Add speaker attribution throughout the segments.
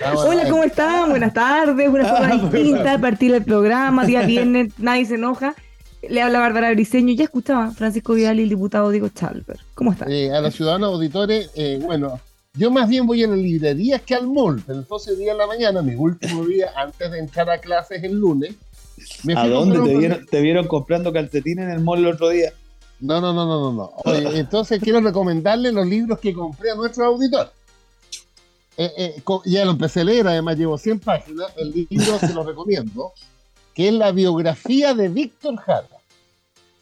Speaker 1: Hola, ¿cómo están? Buenas tardes, una forma
Speaker 2: Ah,
Speaker 1: distinta de partir el programa, día viernes, nadie se enoja. Le habla Bárbara Briceño, ya escuchaba Francisco Vidal y el diputado Diego Chalper. ¿Cómo están?
Speaker 2: Eh, a los ciudadanos auditores, eh, bueno, yo más bien voy a las librerías que al mall, pero entonces día en la mañana, mi último día antes de entrar a clases el lunes, me
Speaker 3: ¿A dónde te vieron, te vieron comprando calcetines en el mall el otro día?
Speaker 2: No, no, no, no, no, no. Oye, entonces quiero recomendarle los libros que compré a nuestros auditores. Eh, eh, ya lo empecé a leer, además llevo 100 páginas. El libro se lo recomiendo, que es la biografía de Víctor Jara.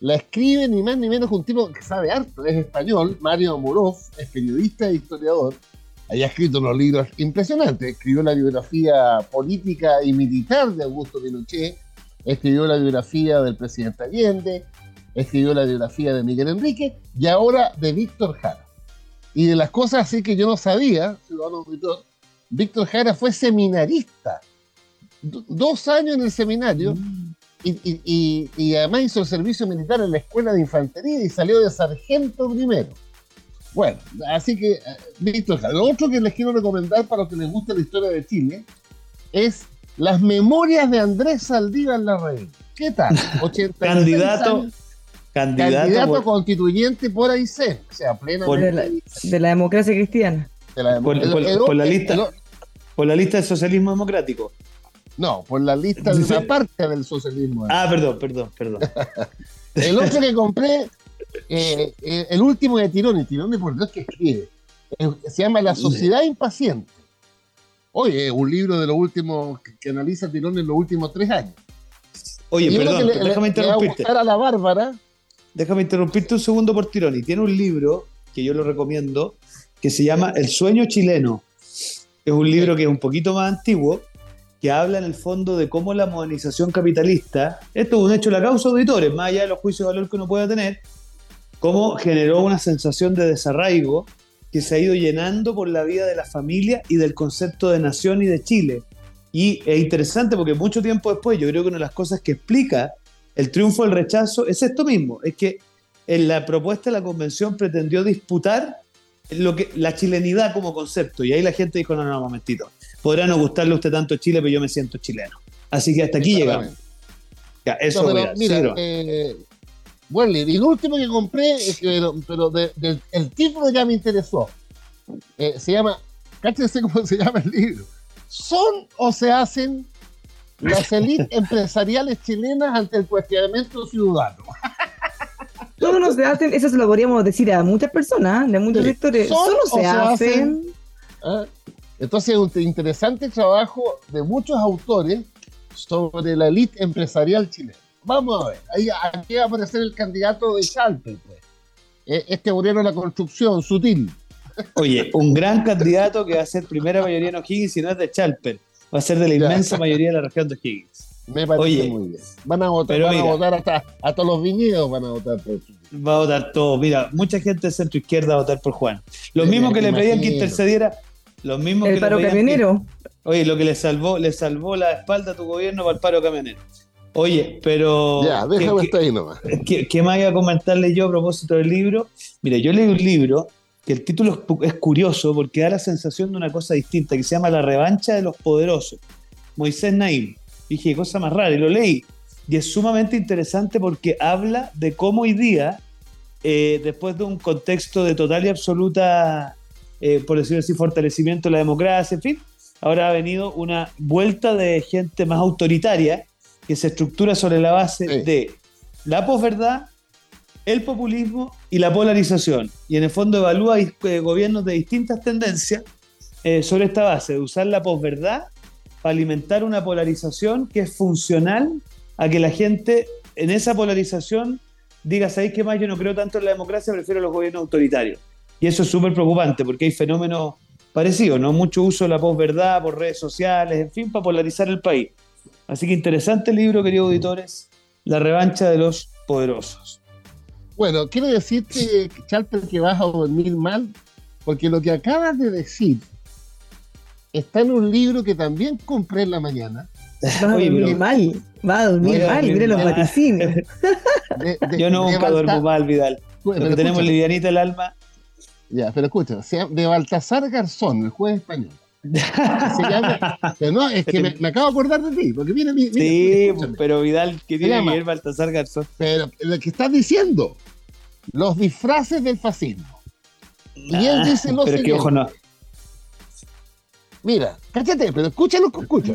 Speaker 2: La escribe ni más ni menos que un tipo que sabe harto, es español, Mario Moroz, es periodista e historiador. Ha escrito unos libros impresionantes. Escribió la biografía política y militar de Augusto Pinochet, escribió la biografía del presidente Allende, escribió la biografía de Miguel Enrique y ahora de Víctor Jara. Y de las cosas así que yo no sabía, ciudadano auditor, Víctor Jara fue seminarista. Do- dos años en el seminario y, y- y- y además hizo el servicio militar en la escuela de infantería y salió de sargento primero. Bueno, así que eh, Víctor Jara. Lo otro que les quiero recomendar para los que les gusta la historia de Chile es las memorias de Andrés Saldívar Larraín. ¿Qué tal? 86
Speaker 3: Candidato,
Speaker 2: años,
Speaker 3: candidato,
Speaker 2: candidato
Speaker 3: por,
Speaker 2: constituyente por Aysén. O sea, plenamente
Speaker 1: De la, de la democracia cristiana.
Speaker 2: de la-
Speaker 3: por-
Speaker 2: el-
Speaker 3: por- por la lista. por la lista del socialismo democrático.
Speaker 2: no, por la lista de una parte del socialismo.
Speaker 3: Ah, perdón, perdón, perdón.
Speaker 2: El otro que compré, eh, eh, el último de Tirón de por Dios que escribe, eh, se llama La Sociedad Impaciente. Oye, es un libro de los últimos, que, que analiza Tirón en los últimos tres años.
Speaker 3: Oye,
Speaker 2: Y
Speaker 3: perdón,
Speaker 2: que le- le-
Speaker 3: déjame
Speaker 2: le va a
Speaker 3: interrumpirte.
Speaker 2: gustar a la Bárbara,
Speaker 3: Déjame interrumpirte un segundo por tirón. Y tiene un libro que yo lo recomiendo que se llama El sueño chileno. Es un libro que es un poquito más antiguo, que habla en el fondo de cómo la modernización capitalista, esto es un hecho de la causa auditores, más allá de los juicios de valor que uno pueda tener, cómo generó una sensación de desarraigo que se ha ido llenando por la vida de la familia y del concepto de nación y de Chile. Y es interesante porque mucho tiempo después yo creo que una de las cosas que explica el triunfo del rechazo es esto mismo, es que en la propuesta de la convención pretendió disputar lo que, la chilenidad como concepto. Y ahí la gente dijo, no, no, momentito, podrá no gustarle a usted tanto Chile, pero yo me siento chileno. Así que hasta aquí llegamos. Ya, eso
Speaker 2: No, pero
Speaker 3: mira, cero.
Speaker 2: eh. Y el último que compré, es que, pero, de- el título ya me interesó. Eh, se llama, cáchense cómo se llama el libro. ¿Son o se hacen las élites empresariales chilenas ante el cuestionamiento ciudadano?
Speaker 1: Todos no se hacen, eso se lo podríamos decir a muchas personas, de muchos
Speaker 2: Sí.
Speaker 1: sectores.
Speaker 2: ¿Son
Speaker 1: Solo se
Speaker 2: se
Speaker 1: hacen.
Speaker 2: ¿Ah? Entonces, un interesante trabajo de muchos autores sobre la élite empresarial chilena. Vamos a ver, ahí, aquí va a aparecer el candidato de Chalpe, pues. Eh, Este obrero de la construcción, sutil.
Speaker 3: Oye, un gran candidato que va a ser primera mayoría en O'Higgins y no es de Chalper. Va a ser de la inmensa mayoría de la región de O'Higgins.
Speaker 2: Me parece
Speaker 3: Oye,
Speaker 2: muy bien. Van a votar, van a votar hasta, hasta los viñedos van a votar por.
Speaker 3: Va a votar todo. Mira, mucha gente de centro izquierda va a votar por Juan. Los
Speaker 2: Sí,
Speaker 3: mismos que le pedían que intercediera, los mismos
Speaker 1: El
Speaker 3: que
Speaker 1: paro
Speaker 3: le que-
Speaker 1: camionero.
Speaker 3: Oye, lo que le salvó, le salvó la espalda a tu gobierno para el paro camionero. Oye, pero.
Speaker 2: ya,
Speaker 3: ¿qué-
Speaker 2: déjame estar ahí nomás.
Speaker 3: ¿Qué, qué más iba a comentarle yo a propósito del libro? Mira, yo leí un libro que el título es curioso porque da la sensación de una cosa distinta que se llama La revancha de los poderosos. Moisés Naim. Dije, cosa más rara, y lo leí. Y es sumamente interesante porque habla de cómo hoy día eh, después de un contexto de total y absoluta, eh, por decirlo así, fortalecimiento de la democracia, en fin, ahora ha venido una vuelta de gente más autoritaria que se estructura sobre la base
Speaker 2: Sí.
Speaker 3: de la posverdad, el populismo y la polarización. Y en el fondo evalúa eh, gobiernos de distintas tendencias eh, sobre esta base, de usar la posverdad para alimentar una polarización que es funcional a que la gente en esa polarización diga, ¿sabéis qué más? Yo no creo tanto en la democracia, prefiero los gobiernos autoritarios. Y eso es súper preocupante porque hay fenómenos parecidos, ¿no? Mucho uso de la posverdad por redes sociales, en fin, para polarizar el país. Así que interesante libro, queridos auditores, La revancha de los poderosos.
Speaker 2: Bueno, quiero decirte, Charper, que vas a dormir mal, porque lo que acabas de decir está en un libro que también compré en la mañana.
Speaker 1: Va a dormir mal, va a dormir mal, mire los vaticinios.
Speaker 3: Yo nunca duermo mal, Vidal. Tenemos livianita el alma.
Speaker 2: Ya, pero escucha, de Baltasar Garzón, el juez español. Se llama, pero no, es que me, me acabo de acordar de ti, porque mira, mira,
Speaker 3: Sí, pero Vidal, que tiene
Speaker 2: llama-
Speaker 3: que Baltasar Garzón.
Speaker 2: pero lo que estás diciendo, los disfraces del fascismo. Y él dice lo
Speaker 3: Ah, Pero que, ojo, no.
Speaker 2: Mira, cállate, pero escúchalo, escucha.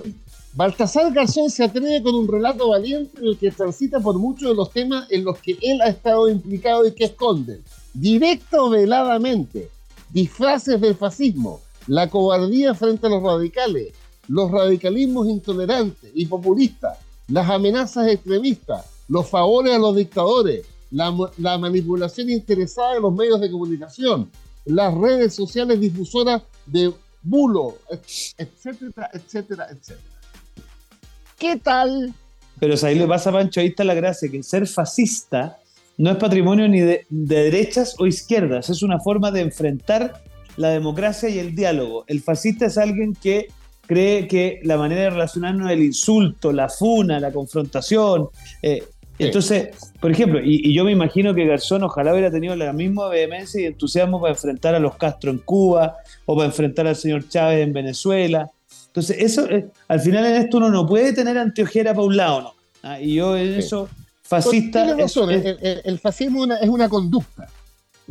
Speaker 2: Baltasar Garzón se atreve con un relato valiente en el que transita por muchos de los temas en los que él ha estado implicado y que esconde. Directo o veladamente. Disfraces del fascismo, la cobardía frente a los radicales, los radicalismos intolerantes y populistas, las amenazas extremistas, los favores a los dictadores, la, manipulación interesada de los medios de comunicación, las redes sociales difusoras de bulo, etcétera, etcétera, etcétera. ¿Qué tal?
Speaker 3: Pero ahí le pasa Pancho, ahí está la gracia, que ser fascista no es patrimonio ni de derechas o izquierdas, es una forma de enfrentar la democracia y el diálogo. El fascista es alguien que cree que la manera de relacionarnos es el insulto, la funa, la confrontación. eh,
Speaker 2: Sí.
Speaker 3: Entonces, por ejemplo, y, y yo me imagino que Garzón ojalá hubiera tenido la misma vehemencia y entusiasmo para enfrentar a los Castro en Cuba o para enfrentar al señor Chávez en Venezuela. Entonces, eso, eh, al final en esto uno no puede tener anteojera para un lado, ¿no? Ah, y yo en
Speaker 2: Sí.
Speaker 3: eso, fascista,
Speaker 2: razón,
Speaker 3: es-
Speaker 2: el, el- el fascismo una, es una conducta.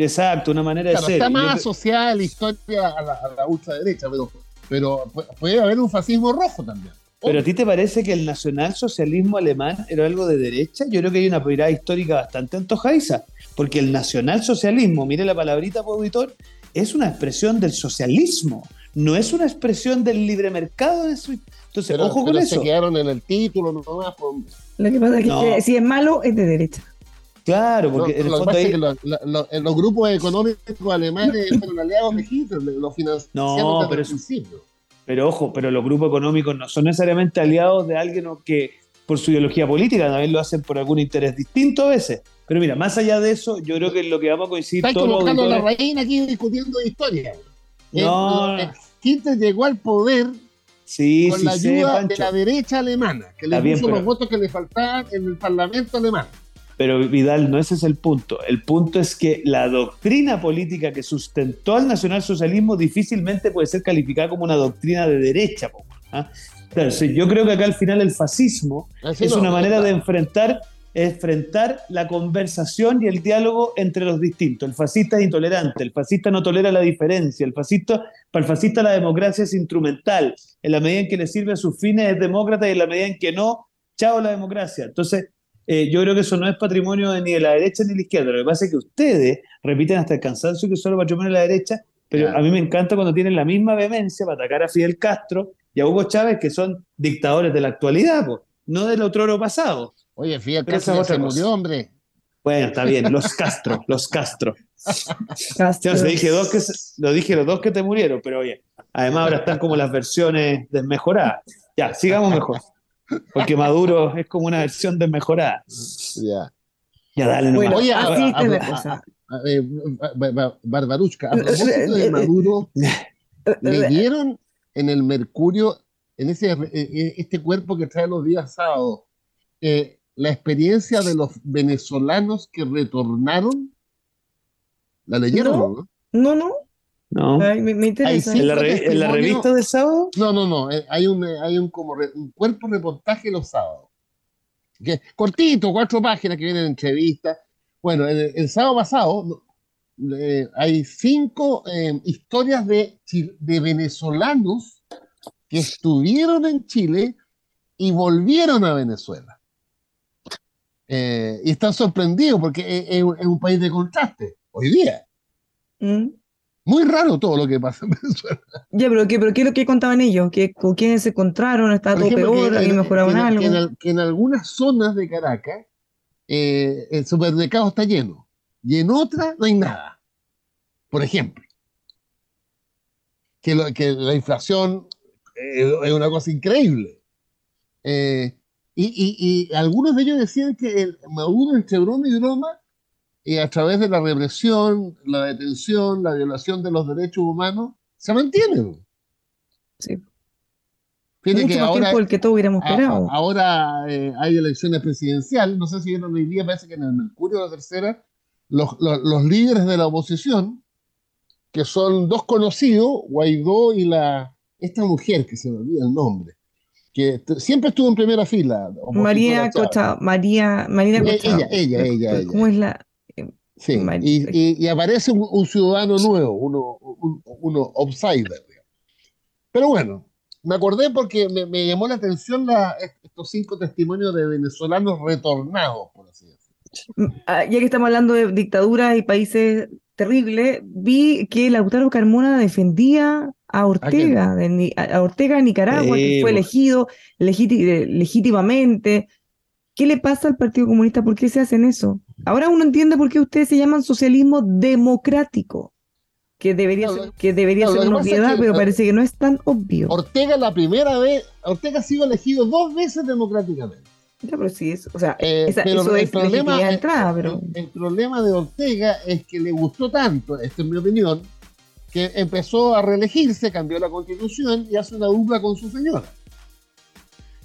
Speaker 3: Exacto, una manera
Speaker 2: Claro,
Speaker 3: de ser.
Speaker 2: está más
Speaker 3: yo-
Speaker 2: asociada la historia a la, a la ultraderecha, pero, pero pu- puede haber un fascismo rojo también.
Speaker 3: Pero a ti te parece que el nacionalsocialismo alemán era algo de derecha? Yo creo que hay una mirada histórica bastante antojadiza, porque el nacionalsocialismo, mire la palabrita, por auditor, es una expresión del socialismo, no es una expresión del libre mercado. de su- Entonces,
Speaker 2: pero,
Speaker 3: ojo con eso.
Speaker 2: se quedaron en el título nomás. pues.
Speaker 1: Lo que pasa es que
Speaker 3: No.
Speaker 1: si es malo, es de derecha.
Speaker 3: Claro,
Speaker 2: No,
Speaker 3: porque en el fondo
Speaker 2: es
Speaker 3: ahí-
Speaker 2: que lo- lo- lo- en los grupos económicos alemanes fueron aliados de Hitler, los financiaron
Speaker 3: No,
Speaker 2: desde
Speaker 3: pero
Speaker 2: el
Speaker 3: eso-
Speaker 2: principio.
Speaker 3: Pero ojo, pero los grupos económicos no son necesariamente aliados de alguien que por su ideología política, también lo hacen por algún interés distinto a veces. Pero mira, más allá de eso, yo creo que lo que vamos a coincidir
Speaker 2: Están
Speaker 3: todos los
Speaker 2: colocando a la reina aquí discutiendo historia.
Speaker 3: No.
Speaker 2: Eh, eh, Hitler llegó al poder
Speaker 3: Sí,
Speaker 2: con
Speaker 3: sí,
Speaker 2: la
Speaker 3: sé,
Speaker 2: ayuda de la derecha alemana, que le
Speaker 3: bien,
Speaker 2: puso los votos que le faltaban en el parlamento alemán.
Speaker 3: Pero Vidal, no ese es el punto. El punto es que la doctrina política que sustentó al nacionalsocialismo difícilmente puede ser calificada como una doctrina de derecha. po, ¿ah? Yo creo que acá al final el fascismo
Speaker 2: Así
Speaker 3: es
Speaker 2: no,
Speaker 3: una manera
Speaker 2: está.
Speaker 3: de enfrentar, enfrentar la conversación y el diálogo entre los distintos. El fascista es intolerante, el fascista no tolera la diferencia, el fascista, para el fascista la democracia es instrumental. En la medida en que le sirve a sus fines es demócrata y en la medida en que no, chao la democracia. Entonces, eh, yo creo que eso no es patrimonio de ni de la derecha ni de la izquierda. Lo que pasa es que ustedes repiten hasta el cansancio que solo patrimonio de la derecha, pero
Speaker 2: Claro.
Speaker 3: a mí me encanta cuando tienen la misma vehemencia para atacar a Fidel Castro y a Hugo Chávez, que son dictadores de la actualidad, po, no del otro oro pasado.
Speaker 2: Oye, Fidel Castro se murió, hombre.
Speaker 3: Bueno, está bien, los Castro, los Castro.
Speaker 1: Castro.
Speaker 3: Ya, os dije dos que se- lo dije los dos que te murieron, pero oye, además ahora están como las versiones desmejoradas. Ya, sigamos mejor. Porque Maduro es como una versión desmejorada.
Speaker 2: Ya.
Speaker 3: Ya, dale,
Speaker 1: Bueno,
Speaker 3: nomás.
Speaker 2: Oye,
Speaker 1: así
Speaker 2: a-
Speaker 1: la cosa.
Speaker 2: eh, Ba- Ba- Barbarushka, a propósito de Maduro, leyeron en el Mercurio, en ese, eh, este cuerpo que trae los días sábados, eh, la experiencia de los venezolanos que retornaron. ¿La leyeron?
Speaker 1: No.
Speaker 2: No,
Speaker 1: No, no.
Speaker 3: ¿No?
Speaker 1: Ay, me, me interesa.
Speaker 3: ¿En la, re- en la
Speaker 2: testimonio-
Speaker 3: revista del sábado?
Speaker 2: no, no. no, eh, hay un, eh, hay un, como re- un cuerpo reportaje los sábados. Que, cortito, cuatro páginas que vienen entrevistas. Bueno, el, el sábado pasado eh, hay cinco eh, historias de, de venezolanos que estuvieron en Chile y volvieron a Venezuela. Eh, y están sorprendidos porque es, es un- es un país de contraste hoy día.
Speaker 1: ¿Mm?
Speaker 2: Muy raro todo lo que pasa en Venezuela.
Speaker 1: Ya, pero ¿qué, pero qué es lo que contaban ellos? ¿Que, ¿Con quiénes se encontraron? ¿Está todo
Speaker 2: ejemplo,
Speaker 1: peor? ¿Alguien
Speaker 2: en-
Speaker 1: mejoraban
Speaker 2: que
Speaker 1: algo?
Speaker 2: que en al- que en algunas zonas de Caracas eh, el supermercado está lleno y en otras no hay nada. Por ejemplo, que, lo- que la inflación eh, es una cosa increíble. Eh, y, y- y algunos de ellos decían que el Maduro, entre broma y broma, y a través de la represión, la detención, la violación de los derechos humanos, se mantiene.
Speaker 1: Sí.
Speaker 2: Fíjate
Speaker 1: Mucho
Speaker 2: que
Speaker 1: más
Speaker 2: ahora,
Speaker 1: tiempo del que todos hubiéramos esperado.
Speaker 2: ahora eh, hay elecciones presidenciales, no sé si vieron hoy día, parece que en el Mercurio de la Tercera, los, los- los líderes de la oposición, que son dos conocidos, Guaidó y la esta mujer, que se me olvida el nombre, que siempre estuvo en primera fila.
Speaker 1: María. Cocha, María, Marina
Speaker 2: Eh,
Speaker 1: Cocha.
Speaker 2: ella, ella, ella, ella.
Speaker 1: ¿Cómo es la?
Speaker 2: Sí, y, y- y aparece un, un ciudadano nuevo, uno, un- uno outsider. digamos. Pero bueno, me acordé porque me, me llamó la atención la- estos cinco testimonios de venezolanos retornados, por así decirlo.
Speaker 1: Ah, Ya que estamos hablando de dictaduras y países terribles, vi que Lautaro Carmona defendía a Ortega, de a Ortega de Nicaragua, que fue
Speaker 3: po.
Speaker 1: elegido legíti- legítimamente. ¿Qué le pasa al Partido Comunista? ¿Por qué se hacen eso? Ahora uno entiende por qué ustedes se llaman socialismo democrático, que debería
Speaker 2: Claro,
Speaker 1: ser, que debería
Speaker 2: claro,
Speaker 1: ser una
Speaker 2: es
Speaker 1: obviedad,
Speaker 2: que,
Speaker 1: pero
Speaker 2: eh,
Speaker 1: parece que no es tan obvio.
Speaker 2: Ortega la primera vez, Ortega ha sido elegido dos veces democráticamente.
Speaker 1: Ya, pero sí es, o sea,
Speaker 2: Eh,
Speaker 1: esa-
Speaker 2: pero
Speaker 1: eso
Speaker 2: el
Speaker 1: es
Speaker 2: problema,
Speaker 1: entrada, pero
Speaker 2: el, el problema de Ortega es que le gustó tanto, esta es mi opinión, que empezó a reelegirse, cambió la constitución y hace una dupla con su señora.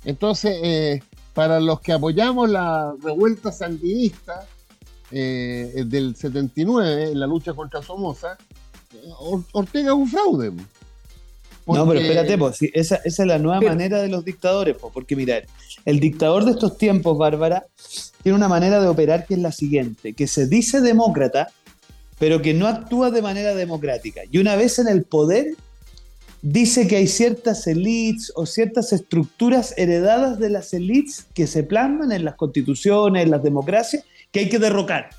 Speaker 2: Entonces, eh, para los que apoyamos la revuelta sandinista eh, del 79, en la lucha contra Somoza, Or- Ortega es un fraude.
Speaker 3: No, pero espérate, po, esa, esa es la nueva
Speaker 1: Pero-
Speaker 3: manera de los dictadores, po, porque mira, el dictador de estos tiempos, Bárbara, tiene una manera de operar que es la siguiente, que se dice demócrata, pero que no actúa de manera democrática. Y una vez en el poder, dice que hay ciertas élites o ciertas estructuras heredadas de las élites que se plasman en las constituciones, en las democracias, que hay que derrocar.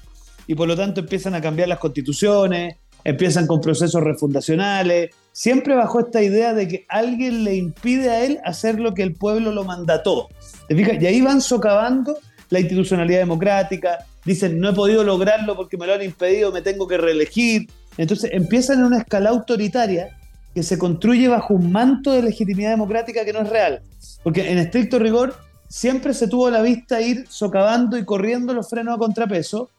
Speaker 3: Y por lo tanto empiezan a cambiar las constituciones, empiezan con procesos refundacionales, siempre bajo esta idea de que alguien le impide a él hacer lo que el pueblo lo mandató. ¿Te fijas? Y ahí van socavando la institucionalidad democrática, dicen, no he podido lograrlo porque me lo han impedido, me tengo que reelegir. Entonces empiezan en una escala autoritaria que se construye bajo un manto de legitimidad democrática que no es real. Porque en estricto rigor siempre se tuvo la vista ir socavando y corriendo los frenos a contrapeso,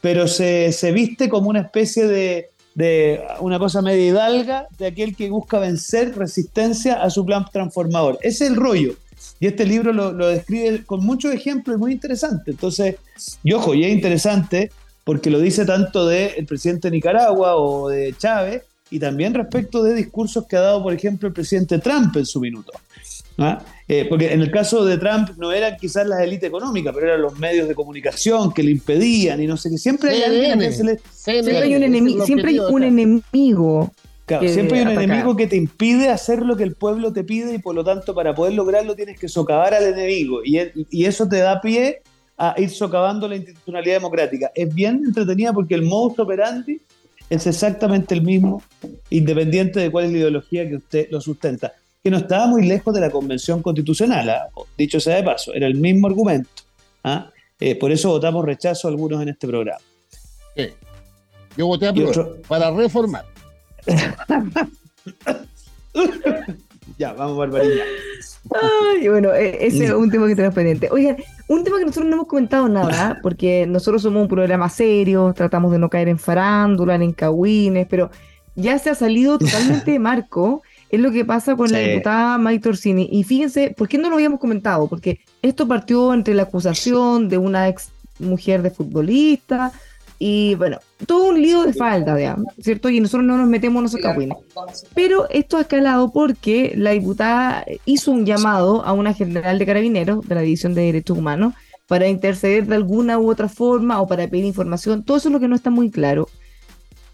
Speaker 3: pero se, se viste como una especie de, de una cosa media hidalga de aquel que busca vencer resistencia a su plan transformador. Ese es el rollo. Y este libro lo, lo describe con muchos ejemplos y muy interesante. Entonces, y ojo, y es interesante porque lo dice tanto del presidente de Nicaragua o de Chávez, y también respecto de discursos que ha dado, por ejemplo, el presidente Trump en su minuto. ¿Ah? Eh, porque en el caso de Trump no eran quizás las élites económicas, pero eran los medios de comunicación que le impedían y no sé qué. Siempre hay alguien se le,
Speaker 1: siempre hay un, siempre hay enemigo.
Speaker 3: Claro,
Speaker 1: que
Speaker 3: siempre hay un
Speaker 1: atacar.
Speaker 3: enemigo que te impide hacer lo que el pueblo te pide y por lo tanto para poder lograrlo tienes que socavar al enemigo y, el- y eso te da pie a ir socavando la institucionalidad democrática. Es bien entretenida porque el modus operandi es exactamente el mismo, independiente de cuál es la ideología que usted lo sustenta, que no estaba muy lejos de la convención constitucional, ¿ah? dicho sea de paso, era el mismo argumento. ¿ah? Eh, por eso votamos rechazo algunos en este programa.
Speaker 2: Sí. Yo voté a
Speaker 3: otro-
Speaker 2: para reformar.
Speaker 3: Ya, vamos, Barbarilla.
Speaker 1: Ay, bueno, eh, ese es un tema que tenemos pendiente. Oigan, un tema que nosotros no hemos comentado nada, porque nosotros somos un programa serio, tratamos de no caer en farándula, en cagüines, pero ya se ha salido totalmente de marco. Es lo que pasa con la diputada Maite Orsini. Y fíjense, ¿por qué no lo habíamos comentado? Porque esto partió entre la acusación de una ex mujer de futbolista y, bueno, todo un lío de falda, digamos, ¿cierto? Y nosotros no nos metemos en esos cagüines. Pero esto ha escalado porque la diputada hizo un llamado a una general de carabineros de la División de Derechos Humanos para interceder de alguna u otra forma o para pedir información. Todo eso es lo que no está muy claro.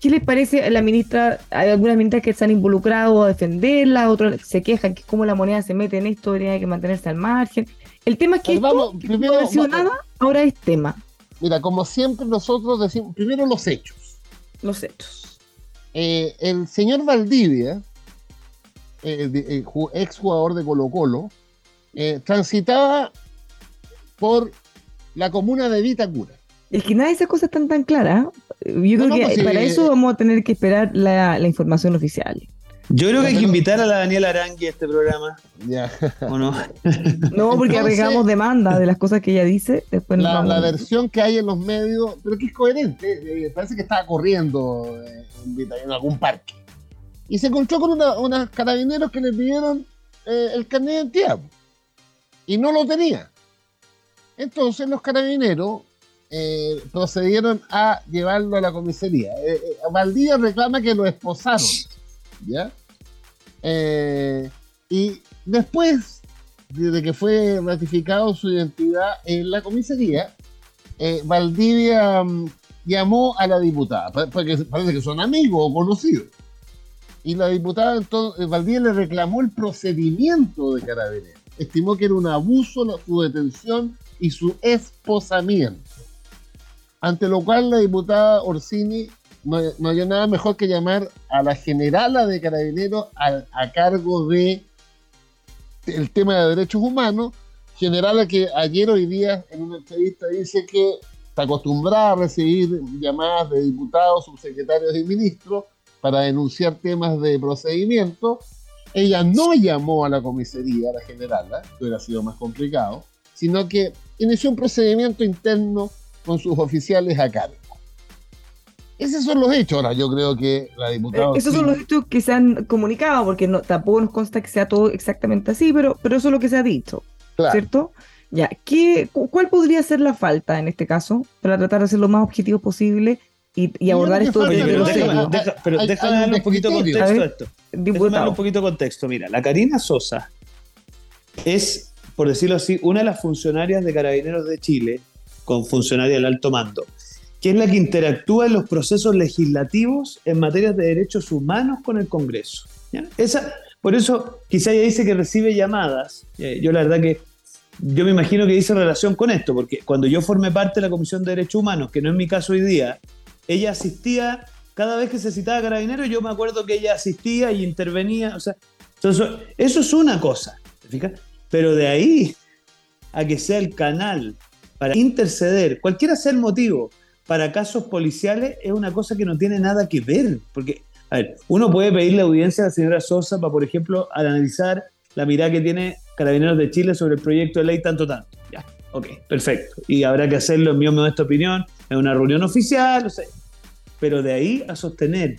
Speaker 1: ¿Qué les parece a la ministra? Hay algunas ministras que están involucradas a defenderla, otras se quejan que como la moneda se mete en esto, debería que mantenerse al margen. El tema es que, esto, primero, no ha sido nada, ahora es tema.
Speaker 2: Mira, como siempre nosotros decimos, primero los hechos.
Speaker 1: Los hechos.
Speaker 2: Eh, el señor Valdivia, eh, ex jugador de Colo Colo, eh, transitaba por la comuna de Vitacura.
Speaker 1: Es que nada de esas cosas están tan claras. Yo creo que pues para eso vamos a tener que esperar la, información oficial.
Speaker 3: Yo creo que hay que invitar a la Daniela Arangui a este programa.
Speaker 2: Ya.
Speaker 3: ¿O no?
Speaker 1: No, porque arreglamos demanda de las cosas que ella dice. Después
Speaker 2: la, la versión que hay en los medios, pero que es coherente. Eh, parece que estaba corriendo eh, en, algún parque. Y se encontró con unos carabineros que le pidieron eh, el carnet de identidad. Y no lo tenía. Entonces los carabineros eh, procedieron a llevarlo a la comisaría. Eh, eh, Valdía reclama que lo esposaron, ¿ya? y después de que fue ratificado su identidad en la comisaría, Valdivia mm, llamó a la diputada, porque parece que son amigos o conocidos. Y la diputada entonces, Valdivia le reclamó el procedimiento de Carabineros. Estimó que era un abuso su detención y su esposamiento. Ante lo cual la diputada Orsini no, no hay nada mejor que llamar a la generala de carabineros a, cargo de el tema de derechos humanos, generala que ayer hoy día en una entrevista dice que está acostumbrada a recibir llamadas de diputados, subsecretarios y ministros para denunciar temas de procedimiento. Ella no llamó a la comisaría, a la generala, que hubiera sido más complicado, sino que inició un procedimiento interno con sus oficiales a cargo. Esos son los hechos. Ahora, yo creo que la diputada.
Speaker 1: Eh, esos son los hechos que se han comunicado, porque no, tampoco nos consta que sea todo exactamente así, pero, pero eso es lo que se ha dicho. ¿Cierto? Ya, ¿qué, ¿cuál podría ser la falta en este caso para tratar de ser lo más objetivo posible y, abordar esto de
Speaker 3: pero, pero déjame darle un poquito de contexto a esto. Déjame darle un poquito de contexto. Mira, la Karina Sosa es, por decirlo así, una de las funcionarias de Carabineros de Chile con funcionarios del alto mando, que es la que interactúa en los procesos legislativos en materia de derechos humanos con el Congreso. Esa, por eso quizá ella dice que recibe llamadas. Eh, yo la verdad que yo me imagino que dice relación con esto, porque cuando yo formé parte de la Comisión de Derechos Humanos, que no es mi caso hoy día, ella asistía, cada vez que se citaba carabinero, yo me acuerdo que ella asistía y intervenía. O sea, eso es una cosa, Pero de ahí a que sea el canal para interceder, cualquiera sea el motivo, para casos policiales es una cosa que no tiene nada que ver. Porque, a ver, uno puede pedirle audiencia a la señora Sosa para, por ejemplo, analizar la mirada que tiene Carabineros de Chile sobre el proyecto de ley tanto tanto. Ya, ok, perfecto. Y habrá que hacerlo, en mi esta opinión, en una reunión oficial, no sé. Pero de ahí a sostener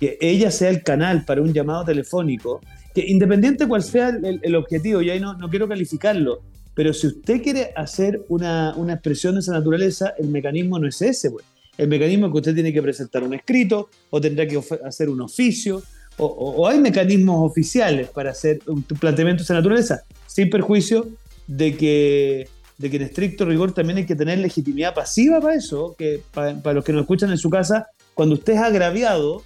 Speaker 3: que ella sea el canal para un llamado telefónico, que independiente cuál sea el, objetivo, y ahí no, no quiero calificarlo, pero si usted quiere hacer una, una expresión de esa naturaleza, el mecanismo no es ese, pues. El mecanismo es que usted tiene que presentar un escrito o tendrá que hacer un oficio o, hay mecanismos oficiales para hacer un planteamiento de esa naturaleza, sin perjuicio de que, de que en estricto rigor también hay que tener legitimidad pasiva para eso, que para, para los que nos escuchan en su casa, cuando usted es agraviado,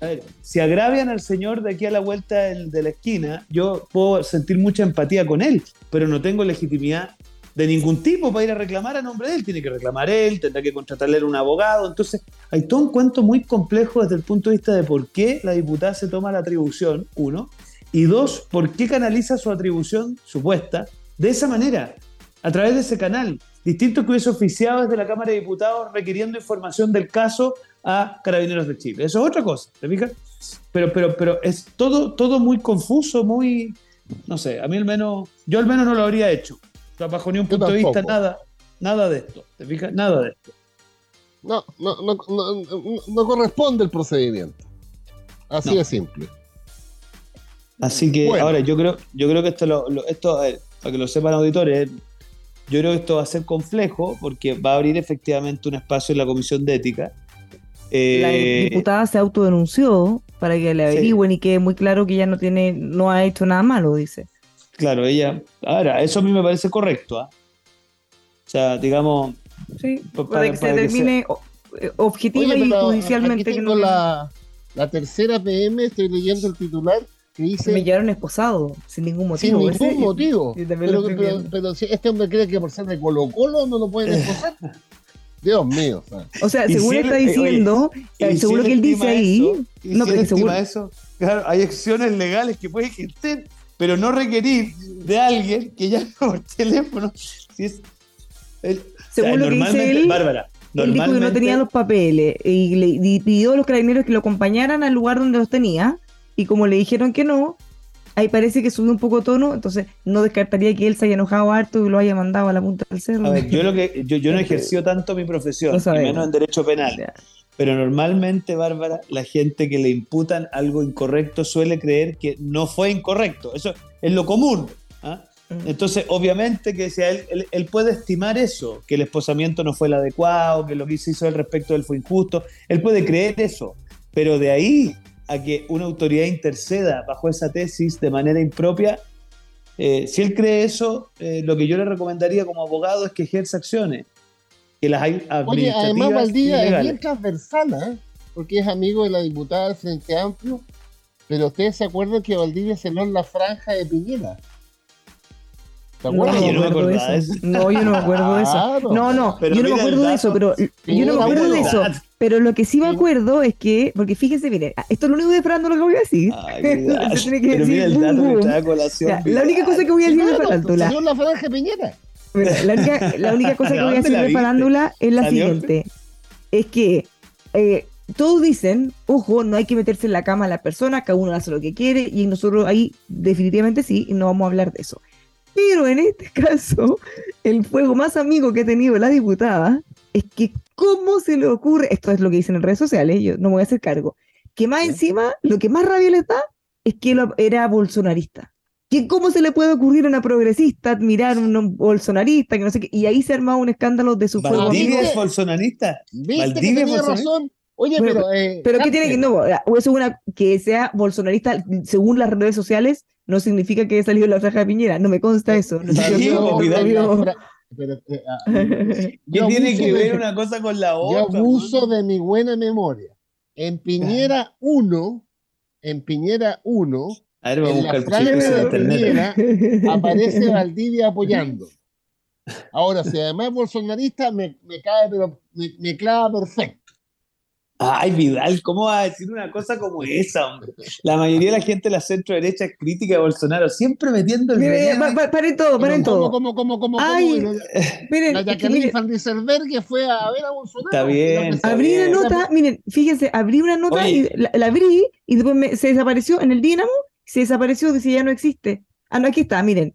Speaker 3: a ver, si agravian al señor de aquí a la vuelta de la esquina, yo puedo sentir mucha empatía con él, pero no tengo legitimidad de ningún tipo para ir a reclamar a nombre de él. Tiene que reclamar él, tendrá que contratarle a un abogado. Entonces, hay todo un cuento muy complejo desde el punto de vista de por qué la diputada se toma la atribución, uno, y dos, por qué canaliza su atribución supuesta de esa manera, a través de ese canal. Distinto que hubiese oficiado desde la Cámara de Diputados requiriendo información del caso a Carabineros de Chile. Eso es otra cosa, ¿te fijas? Pero, pero, pero es todo, todo muy confuso, muy, no sé, a mí al menos, yo al menos no lo habría hecho. bajo ni un punto de vista, nada, nada de esto, ¿te fijas? Nada de esto.
Speaker 2: No, no, no, no, corresponde el procedimiento. Así de simple.
Speaker 3: Así que ahora yo creo, yo creo que esto, lo, esto para que lo sepan auditores, yo creo que esto va a ser complejo porque va a abrir efectivamente un espacio en la Comisión de Ética
Speaker 1: la eh, diputada se autodenunció para que le averigüen y quede muy claro que ella no tiene, no ha hecho nada malo, dice.
Speaker 3: Claro, ella. Ahora, eso a mí me parece correcto. ¿ah? O sea, digamos,
Speaker 1: Sí,
Speaker 3: Pa-
Speaker 1: para,
Speaker 3: para-
Speaker 1: que
Speaker 3: para
Speaker 1: se
Speaker 3: que
Speaker 1: determine o- eh, objetiva
Speaker 2: Oye,
Speaker 1: y judicialmente
Speaker 2: aquí
Speaker 1: que
Speaker 2: tengo
Speaker 1: no
Speaker 2: la, la tercera PM, estoy leyendo el titular que dice
Speaker 1: me llevaron esposado sin ningún motivo.
Speaker 2: sin
Speaker 1: Ese-
Speaker 2: ningún motivo. Pero, si este hombre cree que por ser de Colo Colo no lo pueden esposar. Dios mío. o sea.
Speaker 1: O según
Speaker 3: si él-
Speaker 1: está
Speaker 3: eh, oye,
Speaker 1: diciendo,
Speaker 3: si él
Speaker 1: que él dice ahí,
Speaker 3: eso,
Speaker 1: no,
Speaker 3: si
Speaker 1: pero que seguro,
Speaker 3: eso, claro, hay acciones legales que puede ejercer, pero no requerir de alguien que llame por teléfono. Si es, o sea,
Speaker 1: según lo que dice él,
Speaker 3: Bárbara,
Speaker 1: él dijo que no tenía los papeles y, le, y pidió a los carabineros que lo acompañaran al lugar donde los tenía y como le dijeron que no, ahí parece que subió un poco tono, entonces no descartaría que él se haya enojado harto y lo haya mandado a la punta del cerro.
Speaker 3: A ver, yo, lo que, yo, yo no ejerció tanto mi profesión,
Speaker 1: No
Speaker 3: y menos en derecho penal.
Speaker 1: Ya.
Speaker 3: Pero normalmente, Bárbara, la gente que le imputan algo incorrecto suele creer que no fue incorrecto. Eso es lo común. ¿ah?
Speaker 1: Mm.
Speaker 3: Entonces, obviamente que si él, él, él puede estimar eso, que el esposamiento no fue el adecuado, que lo que se hizo al respecto de él fue injusto, él puede creer eso, pero de ahí a que una autoridad interceda bajo esa tesis de manera impropia, eh, si él cree eso, eh, lo que yo le recomendaría como abogado es que ejerza acciones, que las hay
Speaker 2: Oye, además Valdivia es bien transversal, ¿eh? porque es amigo de la diputada del Frente Amplio, pero ustedes se acuerdan que Valdivia en la franja de Piñera. ¿Se
Speaker 1: No,
Speaker 2: acuerdan?
Speaker 3: yo no me
Speaker 1: acuerdo de eso. No, yo no me acuerdo de eso. No, no,
Speaker 3: Pero
Speaker 1: yo no me acuerdo de eso, pero yo no me acuerdo de eso. Pero lo que sí me acuerdo es que, porque fíjense, miren, esto es lo único de Fernando lo que voy a decir.
Speaker 3: Ay, Vidal.
Speaker 1: Se tiene que
Speaker 3: Pero
Speaker 1: decir,
Speaker 3: mira el
Speaker 1: boom,
Speaker 3: dato que
Speaker 1: boom.
Speaker 3: trae a colación.
Speaker 1: Ya, la única cosa que voy a decir de farándula,
Speaker 2: la franja de Piñera.
Speaker 1: Mira, la, única, la única cosa que
Speaker 3: ¿De
Speaker 1: voy a decir de farándula es la siguiente. Es que eh, todos dicen, ojo, no hay que meterse en la cama a la persona, cada uno hace lo que quiere, y nosotros ahí definitivamente sí, y no vamos a hablar de eso. Pero en este caso, el fuego más amigo que ha tenido la diputada es que cómo se le ocurre, esto es lo que dicen en redes sociales, yo no me voy a hacer cargo, que más encima, lo que más rabia le da es que él era bolsonarista. Que cómo se le puede ocurrir a una progresista admirar a un bolsonarista, que no sé qué, y ahí se arma un escándalo de su fuego.
Speaker 3: ¿Valdivia es bolsonarista?
Speaker 2: ¿Viste que
Speaker 3: Valdivia
Speaker 2: tenía
Speaker 3: Bolsonaro.
Speaker 2: razón? Oye,
Speaker 1: Bueno,
Speaker 2: pero... eh,
Speaker 1: Pero ¿qué tiene que no? O eso es una que sea bolsonarista según las redes sociales no significa que haya salido de la franja de Piñera, no me consta eso. No
Speaker 2: pero, eh, ah,
Speaker 3: ¿Qué
Speaker 2: Yo
Speaker 3: tiene que
Speaker 2: de-
Speaker 3: ver una cosa con la
Speaker 2: Yo
Speaker 3: otra?
Speaker 2: abuso de mi buena memoria. En Piñera 1, en Piñera 1,
Speaker 3: A ver, voy a
Speaker 2: en la
Speaker 3: buscar el
Speaker 2: franja de. Piñera aparece Valdivia apoyando. Ahora, si además es bolsonarista, me, me cae, pero me, me clava perfecto.
Speaker 3: Ay, Vidal, ¿cómo va a decir una cosa como esa, hombre? La mayoría de la gente de la centro derecha es crítica de Bolsonaro, siempre metiendo el
Speaker 1: Mire,
Speaker 3: veneno.
Speaker 1: pa- pa- paren todo, paren todo.
Speaker 2: ¿Cómo, cómo, cómo,
Speaker 1: Ay,
Speaker 2: cómo?
Speaker 1: Miren,
Speaker 2: La
Speaker 1: que
Speaker 2: Jacqueline
Speaker 1: miren,
Speaker 2: Rieselberg fue a ver a Bolsonaro.
Speaker 3: Está bien, está
Speaker 1: abrí
Speaker 3: bien.
Speaker 1: una nota, miren, fíjense, abrí una nota
Speaker 3: Oye.
Speaker 1: y la, la abrí y después me- se desapareció en el Dínamo, se desapareció, dice ya no existe. Ah, no, aquí está, miren.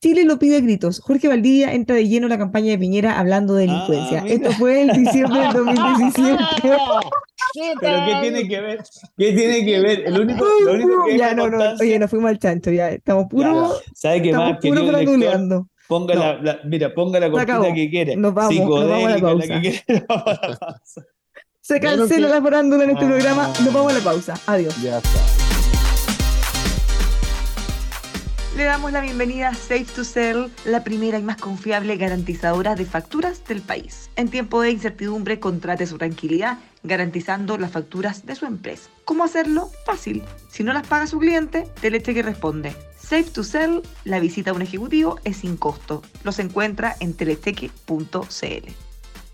Speaker 1: Chile lo pide a gritos. Jorge Valdivia entra de lleno a la campaña de Piñera hablando de delincuencia.
Speaker 3: Ah.
Speaker 1: Esto fue el diciembre del 2017.
Speaker 2: ¿Qué
Speaker 3: ¿Pero qué tiene que ver? ¿Qué tiene que ver? El único, lo único que
Speaker 1: ya, no, no, oye, nos fuimos al chancho, ya. Estamos puro,
Speaker 3: ¿Sabe qué más,
Speaker 1: puro franduleando.
Speaker 3: Ponga
Speaker 1: No.
Speaker 3: la, la- mira, ponga la cortina que quiere.
Speaker 1: Nos vamos, nos vamos a la pausa.
Speaker 3: que quiere. Vamos a la pausa.
Speaker 1: Se cancela
Speaker 2: que-
Speaker 1: la farándula en este
Speaker 2: Ah.
Speaker 1: programa. Nos vamos a la pausa. Adiós.
Speaker 2: Ya está.
Speaker 1: Le damos la bienvenida a Safe to Sell, la primera y más confiable garantizadora de facturas del país. En tiempo de incertidumbre, contrate su tranquilidad garantizando las facturas de su empresa. ¿Cómo hacerlo? Fácil. Si no las paga su cliente, Telecheque responde. Safe to Sell, la visita a un ejecutivo es sin costo. Los encuentra en telecheque.cl.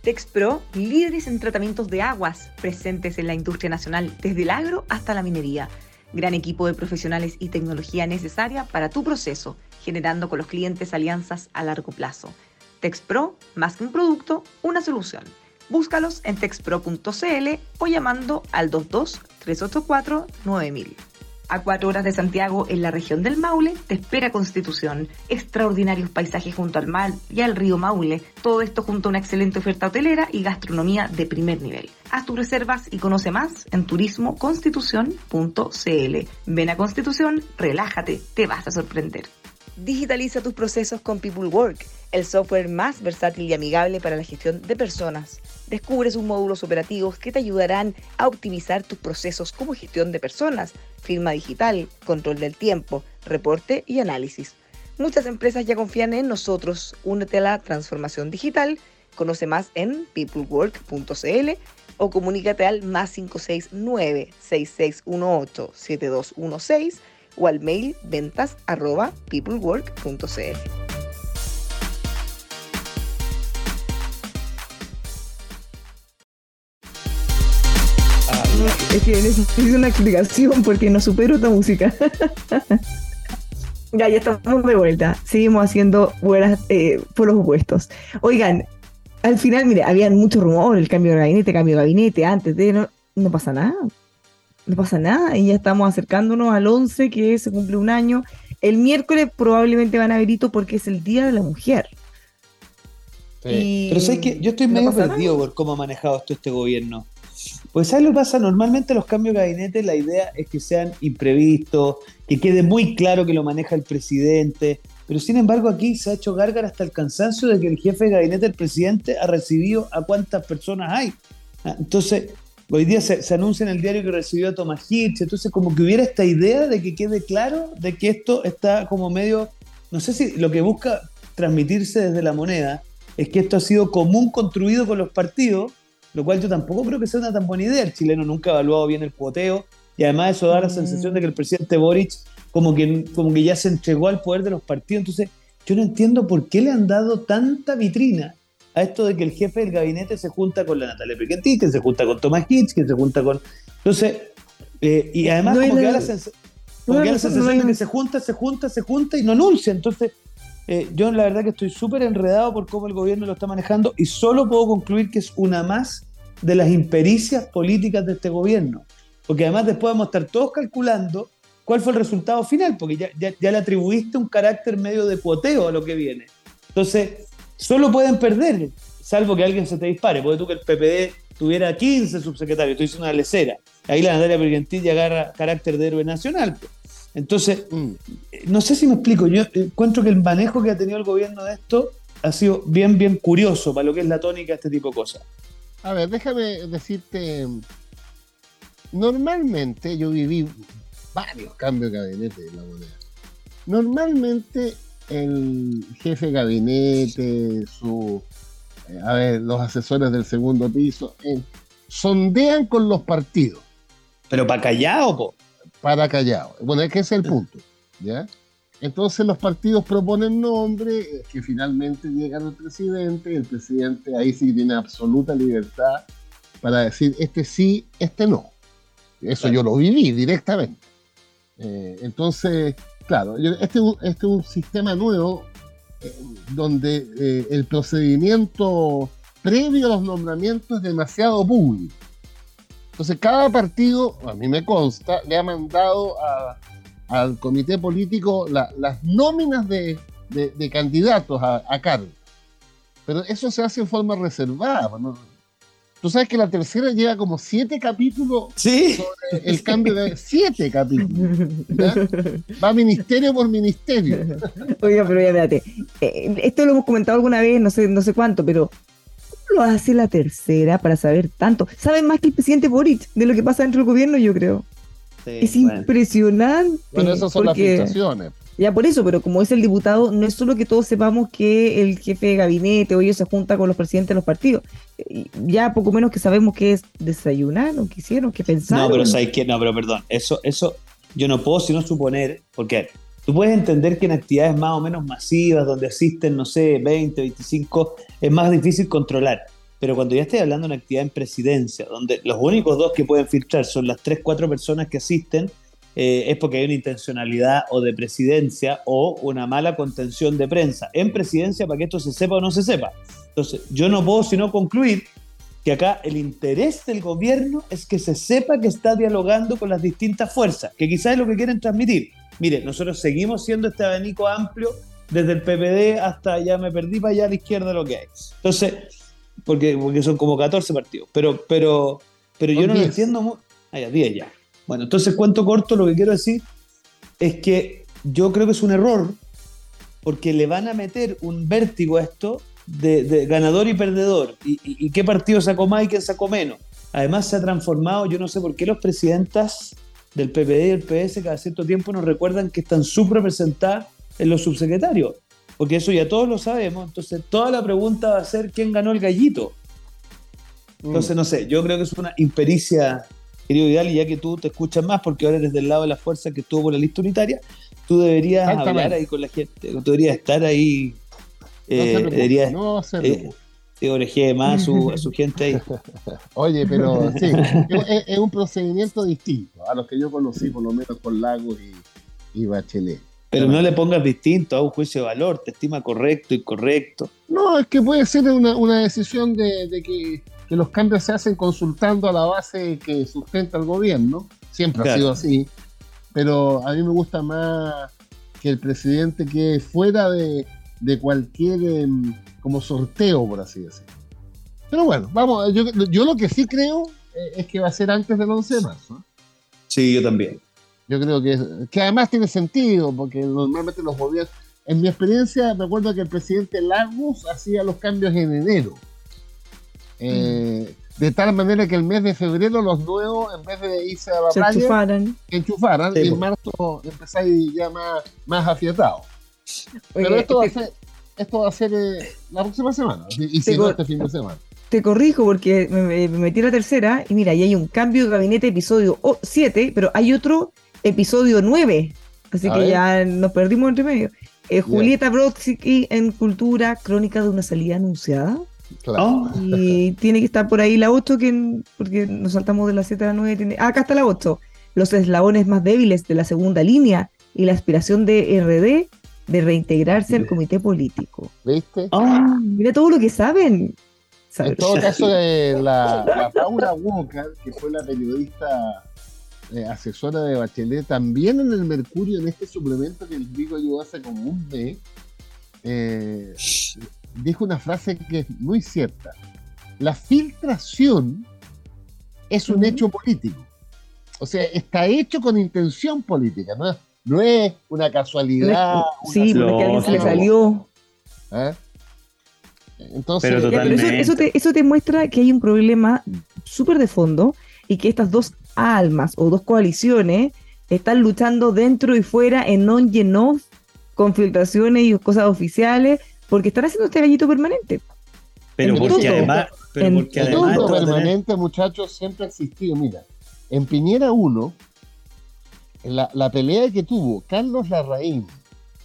Speaker 1: Texpro, líderes en tratamientos de aguas, presentes en la industria nacional, desde el agro hasta la minería. Gran equipo de profesionales y tecnología necesaria para tu proceso, generando con los clientes alianzas a largo plazo. Texpro, más que un producto, una solución. Búscalos en texpro.cl o llamando al 22 384 9000.
Speaker 4: A cuatro horas de Santiago, en la región del Maule, te espera Constitución. Extraordinarios paisajes junto al mar y al río Maule. Todo esto junto a una excelente oferta hotelera y gastronomía de primer nivel. Haz tus reservas y conoce más en turismoconstitución.cl. Ven a Constitución, relájate, te vas a sorprender. Digitaliza tus procesos con People Work, el software más versátil y amigable para la gestión de personas. Descubre sus módulos operativos que te ayudarán a optimizar tus procesos como gestión de personas, firma digital, control del tiempo, reporte y análisis. Muchas empresas ya confían en nosotros. Únete a la transformación digital. Conoce más en peoplework.cl o comunícate al más 569 6618 7216 o al mail ventas arroba peoplework.cl.
Speaker 1: Es que necesito una explicación porque no supero esta música. ya, ya estamos de vuelta. Seguimos haciendo buenas eh, por los opuestos. Oigan, al final, mire, había mucho rumor, el cambio de gabinete, cambio de gabinete, antes de... No, no pasa nada no pasa nada y ya estamos acercándonos al 11 que se cumple un año. El miércoles probablemente van a ver hito porque es el Día de la Mujer.
Speaker 3: Pero sabes que yo estoy medio perdido por cómo ha manejado esto este gobierno. Pues ¿sabes lo que pasa? Normalmente los cambios de gabinete la idea es que sean imprevistos, que quede muy claro que lo maneja el presidente, pero sin embargo aquí se ha hecho gárgara hasta el cansancio de que el jefe de gabinete del presidente ha recibido a cuántas personas hay. Ah, entonces, Hoy día se, anuncia en el diario que recibió a Tomás Hitch, entonces como que hubiera esta idea de que quede claro de que esto está como medio, no sé si lo que busca transmitirse desde la moneda es que esto ha sido común construido con los partidos, lo cual yo tampoco creo que sea una tan buena idea. El chileno nunca ha evaluado bien el cuoteo y además eso da la sensación de que el presidente Boric como que, como que ya se entregó al poder de los partidos. Entonces yo no entiendo por qué le han dado tanta vitrina a esto de que el jefe del gabinete se junta con la Natalia Piquetí, que se junta con Tomás Hitch, que se junta con. Entonces, eh, y además, como, que da la, sensación de que se junta, se junta, se junta y no anuncia. Entonces, eh, yo la verdad que estoy súper enredado por cómo el gobierno lo está manejando y solo puedo concluir que es una más de las impericias políticas de este gobierno. Porque además después vamos a estar todos calculando cuál fue el resultado final, porque ya, ya, le atribuiste un carácter medio de poteo a lo que viene. Entonces, solo pueden perder, salvo que alguien se te dispare. Porque tú que el PPD tuviera 15 subsecretarios, tú dices una lecera. Ahí la Natalia Bergentini agarra carácter de héroe nacional. Entonces, no sé si me explico. Yo encuentro que el manejo que ha tenido el gobierno de esto ha sido bien, bien curioso para lo que es la tónica de este tipo de cosas.
Speaker 2: A ver, déjame decirte. Normalmente yo viví varios cambios de gabinete en la moneda. Normalmente el jefe de gabinete, su, eh, a ver, los asesores del segundo piso, eh, sondean con los partidos.
Speaker 3: Pero para callado, po.
Speaker 2: Para callado. Bueno, es que ese es el punto. ¿ya? Entonces los partidos proponen nombres eh, que finalmente llegan al presidente, el presidente ahí sí tiene absoluta libertad para decir este sí, este no. Eso yo lo viví directamente. entonces, Claro, este, este, es un sistema nuevo eh, donde eh, el procedimiento previo a los nombramientos es demasiado público. Entonces, cada partido, a mí me consta, le ha mandado al comité político las nóminas de, candidatos a, a, cargo. Pero eso se hace en forma reservada. ¿no? Tú sabes que la tercera lleva como siete capítulos
Speaker 3: ¿Sí?
Speaker 2: sobre el cambio de siete capítulos. Va ministerio por ministerio.
Speaker 1: Oiga, pero ya espérate. Eh, esto lo hemos comentado alguna vez, no sé, no sé cuánto, pero ¿cómo lo hace la tercera para saber tanto? Saben más que el presidente Boric de lo que pasa dentro del gobierno, yo creo. es impresionante.
Speaker 2: Bueno, esas son las filtraciones.
Speaker 1: Ya por eso, pero como es el diputado, no es solo que todos sepamos que el jefe de gabinete o ellos se junta con los presidentes de los partidos. Ya poco menos que sabemos que es desayunar, o quisieron, que pensaron.
Speaker 3: No, pero sabes que no, pero perdón, eso, eso yo no puedo sino suponer, porque tú puedes entender que en actividades más o menos masivas, donde asisten, no sé, 20, 25, es más difícil controlar. Pero cuando ya estoy hablando de una actividad en presidencia, donde los únicos dos que pueden filtrar son las 3, 4 personas que asisten, eh, es porque hay una intencionalidad o de presidencia o una mala contención de prensa en presidencia para que esto se sepa o no se sepa. Entonces, yo no puedo sino concluir que acá el interés del gobierno es que se sepa que está dialogando con las distintas fuerzas, que quizás es lo que quieren transmitir. Mire, nosotros seguimos siendo este abanico amplio desde el PPD hasta ya me perdí para allá a la izquierda lo que hay. Entonces, porque, porque son como 14 partidos, pero, pero, pero yo no lo
Speaker 2: 10.
Speaker 3: entiendo. mu- Ah, ya, 10 ya. Bueno, entonces cuento corto, lo que quiero decir es que yo creo que es un error porque le van a meter un vértigo a esto de, de ganador y perdedor. Y, y- y qué partido sacó más y quién sacó menos? Además se ha transformado, yo no sé por qué los presidentas del PPD y el PS cada cierto tiempo nos recuerdan que están subrepresentadas en los subsecretarios. Porque eso ya todos lo sabemos. Entonces toda la pregunta va a ser quién ganó el gallito.
Speaker 2: Mm.
Speaker 3: Entonces, no sé, yo creo que es una impericia, querido Vidal, y ya que tú te escuchas más, porque ahora eres del lado de la fuerza que estuvo por la lista unitaria, tú deberías hablar ahí con la gente, tú deberías estar ahí,
Speaker 2: No
Speaker 3: eh, deberías,
Speaker 2: no se
Speaker 3: eh, sí, orejee más a su, a su gente ahí.
Speaker 2: Oye, pero sí, es, es un procedimiento distinto a los que yo conocí, por lo menos con Lagos y, y Bachelet.
Speaker 3: Pero no le pongas distinto a un juicio de valor, te estima correcto, incorrecto.
Speaker 2: No, es que puede ser una, una decisión de, de que, que los cambios se hacen consultando a la base que sustenta el gobierno. Siempre ha sido así. Pero a mí me gusta más que el presidente quede fuera de, de cualquier em, como sorteo, por así decirlo. Pero bueno, vamos, yo, yo lo que sí creo eh, es que va a ser antes del 11 de marzo.
Speaker 3: Sí, yo también.
Speaker 2: Yo creo que, que además tiene sentido, porque normalmente los gobiernos, en mi experiencia, me acuerdo que el presidente Lagos hacía los cambios en enero. Eh, De tal manera que el mes de febrero los nuevos, en vez de irse a la
Speaker 1: Se
Speaker 2: playa,
Speaker 1: enchufaran.
Speaker 2: enchufaran
Speaker 3: Sí,
Speaker 2: y en marzo empezáis ya más, más afiatados. Pero esto va a ser, esto va a ser eh, la próxima semana, y si no este fin de semana.
Speaker 1: te corrijo porque me, me- me metí a la tercera y mira, ahí hay un cambio de gabinete episodio 7, pero hay otro episodio 9. Así
Speaker 2: A
Speaker 1: que
Speaker 2: ver.
Speaker 1: ya nos perdimos entre medio. Eh, Julieta Brodsky en Cultura, Crónica de una salida anunciada.
Speaker 2: Claro.
Speaker 3: Oh,
Speaker 1: Y tiene que estar por ahí la 8, que, porque nos saltamos de la 7 a la 9. Tiene, ah, acá está la 8. Los eslabones más débiles de la segunda línea y la aspiración de RD de reintegrarse al comité político.
Speaker 2: ¿Viste?
Speaker 3: oh.
Speaker 1: Mira todo lo que saben.
Speaker 2: En todo caso, eh, la, la Paula Walker, que fue la periodista eh, asesora de Bachelet, también en el Mercurio, en este suplemento que les digo yo hace como un mes, eh, dijo una frase que es muy cierta. La filtración es un hecho político. O sea, está hecho con intención política, ¿no? No es una casualidad.
Speaker 1: Sí,
Speaker 2: una-
Speaker 1: porque a alguien se le salió.
Speaker 2: ¿eh? Entonces,
Speaker 3: Pero
Speaker 1: Ya, pero eso,
Speaker 3: Totalmente.
Speaker 1: eso, te, eso te muestra que hay un problema súper de fondo y que estas dos almas o dos coaliciones están luchando dentro y fuera en on y en off con filtraciones y cosas oficiales porque están haciendo este gallito permanente.
Speaker 3: Pero
Speaker 1: En
Speaker 3: porque
Speaker 1: todo.
Speaker 3: además, pero
Speaker 1: En
Speaker 3: porque además tener-
Speaker 2: permanente, muchachos, siempre ha existido. Mira, en Piñera 1, la, la pelea que tuvo Carlos Larraín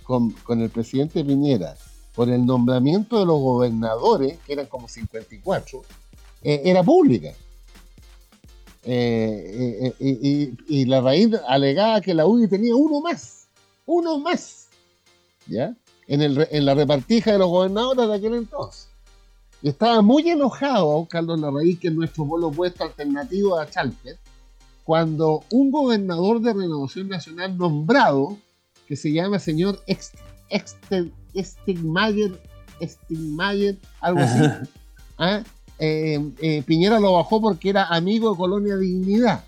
Speaker 2: con, con el presidente Piñera por el nombramiento de los gobernadores, que eran como 54, eh, era pública. Eh, eh, eh, y, y Larraín alegaba que la UDI tenía uno más, uno más, ¿ya? En, el, en la repartija de los gobernadores de aquel entonces. Y estaba muy enojado Carlos Larraín, que es nuestro polo opuesto alternativo a Chalper, cuando un gobernador de Renovación Nacional nombrado, que se llama señor Stigmayer, Stigmayer, algo así,
Speaker 3: Ajá.
Speaker 2: Eh, eh, Piñera lo bajó porque era amigo de Colonia Dignidad.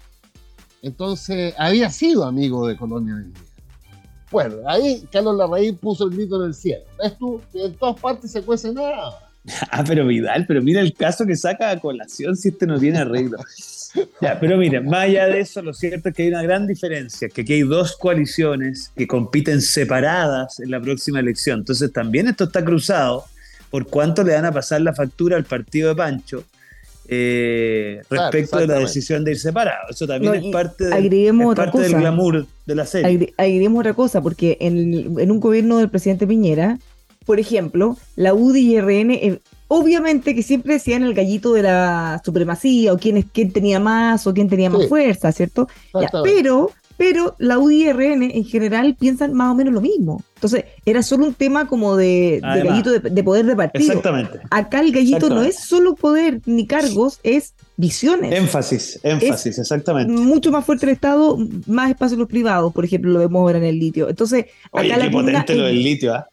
Speaker 2: Entonces, había sido amigo de Colonia Dignidad. Bueno, ahí Carlos Larraín puso el grito en el cielo. ¿Ves tú? En todas partes se cuece nada.
Speaker 3: Ah, pero Vidal, pero mira el caso que saca a colación si este no tiene arreglo. Ya, pero mira, más allá de eso, lo cierto es que hay una gran diferencia, que aquí hay dos coaliciones que compiten separadas en la próxima elección. Entonces también esto está cruzado por cuánto le van a pasar la factura al partido de Pancho eh,
Speaker 2: Claro,
Speaker 3: respecto de la decisión de ir separado. Eso también
Speaker 1: No,
Speaker 3: es parte, del,
Speaker 1: agreguemos
Speaker 3: es
Speaker 1: otra
Speaker 3: parte del glamour de la serie.
Speaker 1: Agre- Agreguemos otra cosa, porque en, el- en un gobierno del presidente Piñera, por ejemplo, la UDI y RN, eh, obviamente que siempre decían el gallito de la supremacía, o quién, es, quién tenía más, o quién tenía más
Speaker 2: Sí.
Speaker 1: fuerza, ¿cierto? Ya, pero, pero la UDI y RN en general piensan más o menos lo mismo. Entonces, era solo un tema como de, de
Speaker 3: Además.
Speaker 1: gallito de, de poder de partido.
Speaker 3: Exactamente.
Speaker 1: Acá el gallito no es solo poder ni cargos, es visiones.
Speaker 3: Énfasis, énfasis, exactamente.
Speaker 1: Mucho más fuerte el Estado, más espacio en los privados, por ejemplo, lo vemos ahora en el litio. Entonces,
Speaker 3: Oye,
Speaker 1: acá
Speaker 3: qué
Speaker 1: la pugna
Speaker 3: potente
Speaker 1: es-
Speaker 3: lo del litio.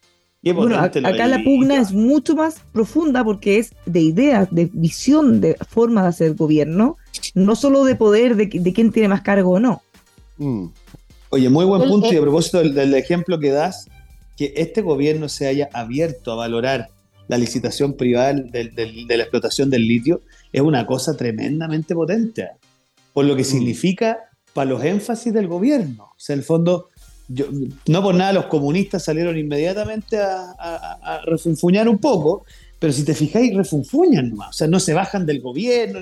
Speaker 3: Qué
Speaker 1: bueno, a-
Speaker 3: potente lo
Speaker 1: acá
Speaker 3: del
Speaker 1: la pugna
Speaker 3: litio.
Speaker 1: es mucho más profunda porque es de ideas, de visión, de forma de hacer gobierno, no solo de poder, de, de quién tiene más cargo o no.
Speaker 2: Mm.
Speaker 3: Oye, muy buen punto y a propósito del, del ejemplo que das, que este gobierno se haya abierto a valorar la licitación privada del- del- de la explotación del litio es una cosa tremendamente potente, por lo que significa para los énfasis del gobierno. O sea, en el fondo, yo- no por nada los comunistas salieron inmediatamente a, a- a refunfuñar un poco, pero si te fijáis, refunfuñan nomás, o sea, no se bajan del gobierno.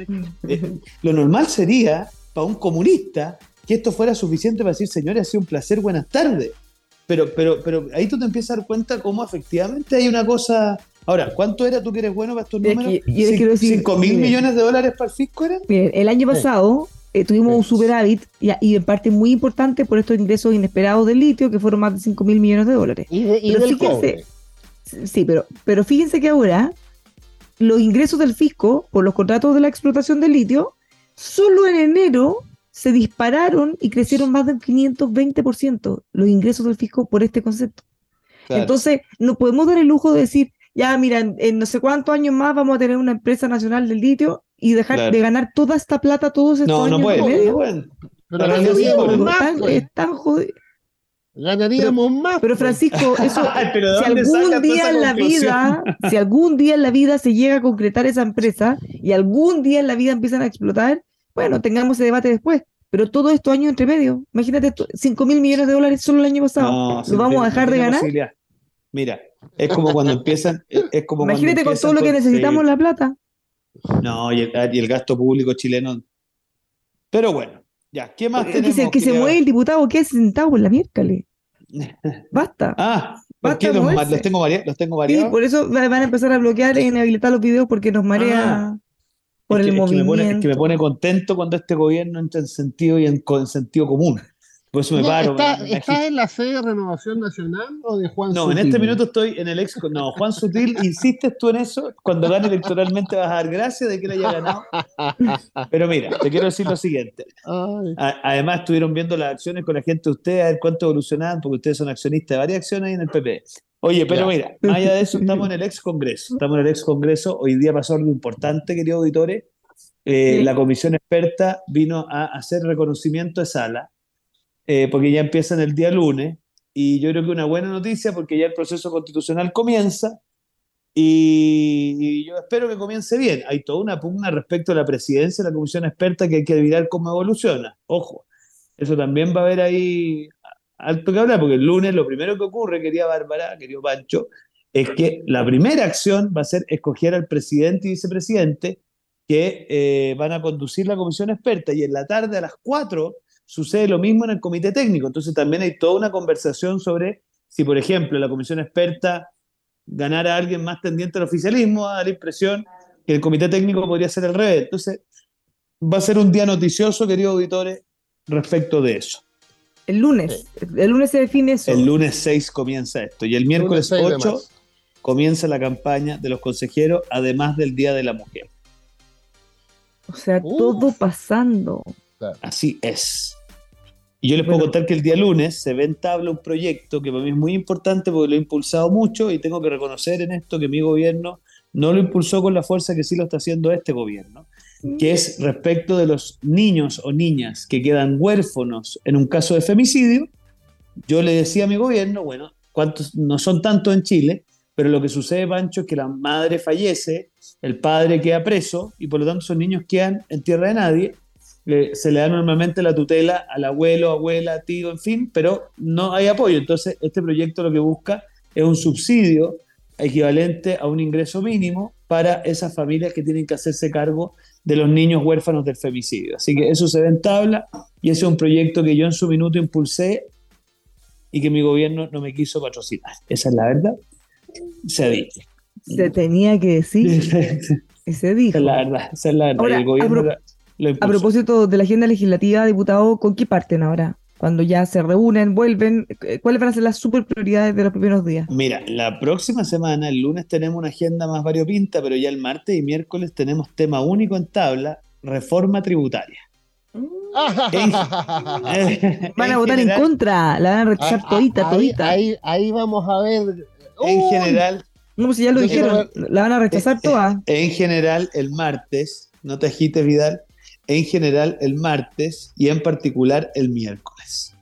Speaker 3: Eh, lo normal sería para un comunista que esto fuera suficiente para decir, señores, ha sido un placer, buenas tardes. Pero, pero, pero ahí tú te empiezas a dar cuenta cómo efectivamente hay una cosa. Ahora, ¿cuánto era tú que eres bueno para estos
Speaker 1: Es
Speaker 3: números?
Speaker 1: que yo decir-
Speaker 3: ¿Cinco mil
Speaker 1: mire.
Speaker 3: millones de dólares para el fisco eran?
Speaker 1: Miren, el año pasado eh, tuvimos un superávit y, y en parte muy importante por estos ingresos inesperados del litio, que fueron más de 5 mil millones de dólares.
Speaker 2: Y, de- y
Speaker 1: Pero
Speaker 2: del
Speaker 1: fíjense,
Speaker 2: cobre.
Speaker 1: Sí, pero, pero fíjense que ahora los ingresos del fisco por los contratos de la explotación del litio, solo en enero se dispararon y crecieron más del 520% los ingresos del fisco por este concepto.
Speaker 3: Claro.
Speaker 1: Entonces, no podemos dar el lujo de decir, ya, mira, en, en no sé cuántos años más vamos a tener una empresa nacional del litio y dejar
Speaker 3: Claro.
Speaker 1: de ganar toda esta plata todos estos
Speaker 3: no,
Speaker 1: años
Speaker 3: no
Speaker 1: de medio.
Speaker 3: No pueden.
Speaker 2: Pero ganaríamos más,
Speaker 1: están-
Speaker 2: pues.
Speaker 1: están jodidos.
Speaker 2: Ganaríamos más.
Speaker 1: Pero
Speaker 2: pues.
Speaker 1: Francisco, eso,
Speaker 3: pero ¿de
Speaker 1: si algún día en la vida, si algún día en la vida se llega a concretar esa empresa y algún día en la vida empiezan a explotar, bueno, tengamos ese debate después. Pero todos estos años entre medio, imagínate, 5 mil millones de dólares solo el año pasado.
Speaker 3: No,
Speaker 1: ¿Lo
Speaker 3: sí,
Speaker 1: vamos a dejar de ganar?
Speaker 3: Mira, es como cuando empiezan. Es como cuando
Speaker 1: Imagínate con todo lo que necesitamos
Speaker 3: sí.
Speaker 1: la plata.
Speaker 3: No, y el, y el gasto público chileno. Pero bueno, ya, ¿qué más
Speaker 1: Que
Speaker 3: tenemos?
Speaker 1: se, que se mueve el diputado, que es sentado en la miércoles. Basta.
Speaker 3: Ah, ¿por
Speaker 1: Basta
Speaker 3: qué los, tengo marea- los tengo
Speaker 1: Sí,
Speaker 3: mareados?
Speaker 1: por eso va- van a empezar a bloquear e inhabilitar los videos porque nos marea
Speaker 3: Ah,
Speaker 1: por
Speaker 3: es
Speaker 1: el
Speaker 3: que, es que me pone, es que me pone contento cuando este gobierno entra en sentido y en, sentido común. Por eso me
Speaker 2: No,
Speaker 3: paro.
Speaker 2: ¿está-
Speaker 3: me- me
Speaker 2: ¿Estás en la sede de Renovación Nacional o de Juan
Speaker 3: No, en
Speaker 2: Sutil?
Speaker 3: este minuto estoy en el ex. No, Juan Sutil, insistes tú en eso. Cuando gane electoralmente vas a dar gracias de que él haya ganado. Pero mira, te quiero decir lo siguiente. A- Además, estuvieron viendo las acciones con la gente de ustedes, a ver cuánto evolucionaban, porque ustedes son accionistas de varias acciones ahí en el PP. Oye, pero
Speaker 2: Ya.
Speaker 3: mira, más allá de eso, estamos en el ex Congreso. Estamos en el ex Congreso. Hoy día pasó algo importante, queridos auditores. Eh,
Speaker 1: Sí.
Speaker 3: La comisión experta vino a hacer reconocimiento de sala, eh, porque ya empiezan el día lunes. Y yo creo que una buena noticia, porque ya el proceso constitucional comienza. Y, y yo espero que comience bien. Hay toda una pugna respecto a la presidencia de la comisión experta que hay que mirar cómo evoluciona. Ojo, eso también va a haber ahí alto que hablar, porque el lunes lo primero que ocurre, quería Bárbara, querido Pancho, es que la primera acción va a ser escoger al presidente y vicepresidente que eh, van a conducir la comisión experta y en la tarde a las 4 sucede lo mismo en el comité técnico. Entonces también hay toda una conversación sobre si, por ejemplo, la comisión experta ganara a alguien más tendiente al oficialismo, da la impresión que el comité técnico podría ser al revés. Entonces va a ser un día noticioso, queridos auditores, respecto de eso.
Speaker 1: El lunes. El lunes se define eso.
Speaker 3: El lunes 6 comienza esto y el miércoles
Speaker 2: de
Speaker 3: 8
Speaker 2: marzo.
Speaker 3: comienza la campaña de los consejeros, además del Día de la Mujer.
Speaker 1: O sea,
Speaker 2: Uf.
Speaker 1: todo pasando.
Speaker 3: Así es. Y yo les puedo
Speaker 1: Bueno.
Speaker 3: contar que el día lunes se ve en tabla un proyecto que para mí es muy importante porque lo he impulsado mucho y tengo que reconocer en esto que mi gobierno no lo impulsó con la fuerza que sí lo está haciendo este gobierno, que es respecto de los niños o niñas que quedan huérfanos en un caso de femicidio. Yo le decía a mi gobierno, bueno, no son tantos en Chile, pero lo que sucede, Pancho, es que la madre fallece, el padre queda preso y por lo tanto esos niños quedan en tierra de nadie le- se le da normalmente la tutela al abuelo, abuela, tío, en fin, pero no hay apoyo. Entonces, este proyecto lo que busca es un subsidio equivalente a un ingreso mínimo para esas familias que tienen que hacerse cargo de los niños huérfanos del femicidio. Así que eso se ve en tabla y ese es un proyecto que yo en su minuto impulsé y que mi gobierno no me quiso patrocinar. Esa es la verdad. Se dicho.
Speaker 1: Se tenía que decir.
Speaker 3: Esa
Speaker 1: y se dijo.
Speaker 3: es la verdad. Esa es la verdad.
Speaker 1: Ahora,
Speaker 3: y el gobierno
Speaker 1: a pro-
Speaker 3: lo-
Speaker 1: A propósito de la agenda legislativa, diputado, ¿con qué parten ahora? Cuando ya se reúnen, vuelven, eh, ¿cuáles van a ser las super prioridades de los primeros días?
Speaker 3: Mira, la próxima semana, el lunes tenemos una agenda más variopinta, pero ya el martes y miércoles tenemos tema único en tabla, reforma tributaria.
Speaker 1: Van a votar en contra, la van a rechazar
Speaker 2: Ah,
Speaker 1: todita,
Speaker 2: ahí,
Speaker 1: todita.
Speaker 2: Ahí, ahí vamos a ver.
Speaker 3: En
Speaker 2: Uy,
Speaker 3: general,
Speaker 1: No, pues si ya lo dijeron, la van a rechazar
Speaker 3: Eh,
Speaker 1: todas.
Speaker 3: en general el martes, no te agites Vidal, en general el martes y en particular el miércoles.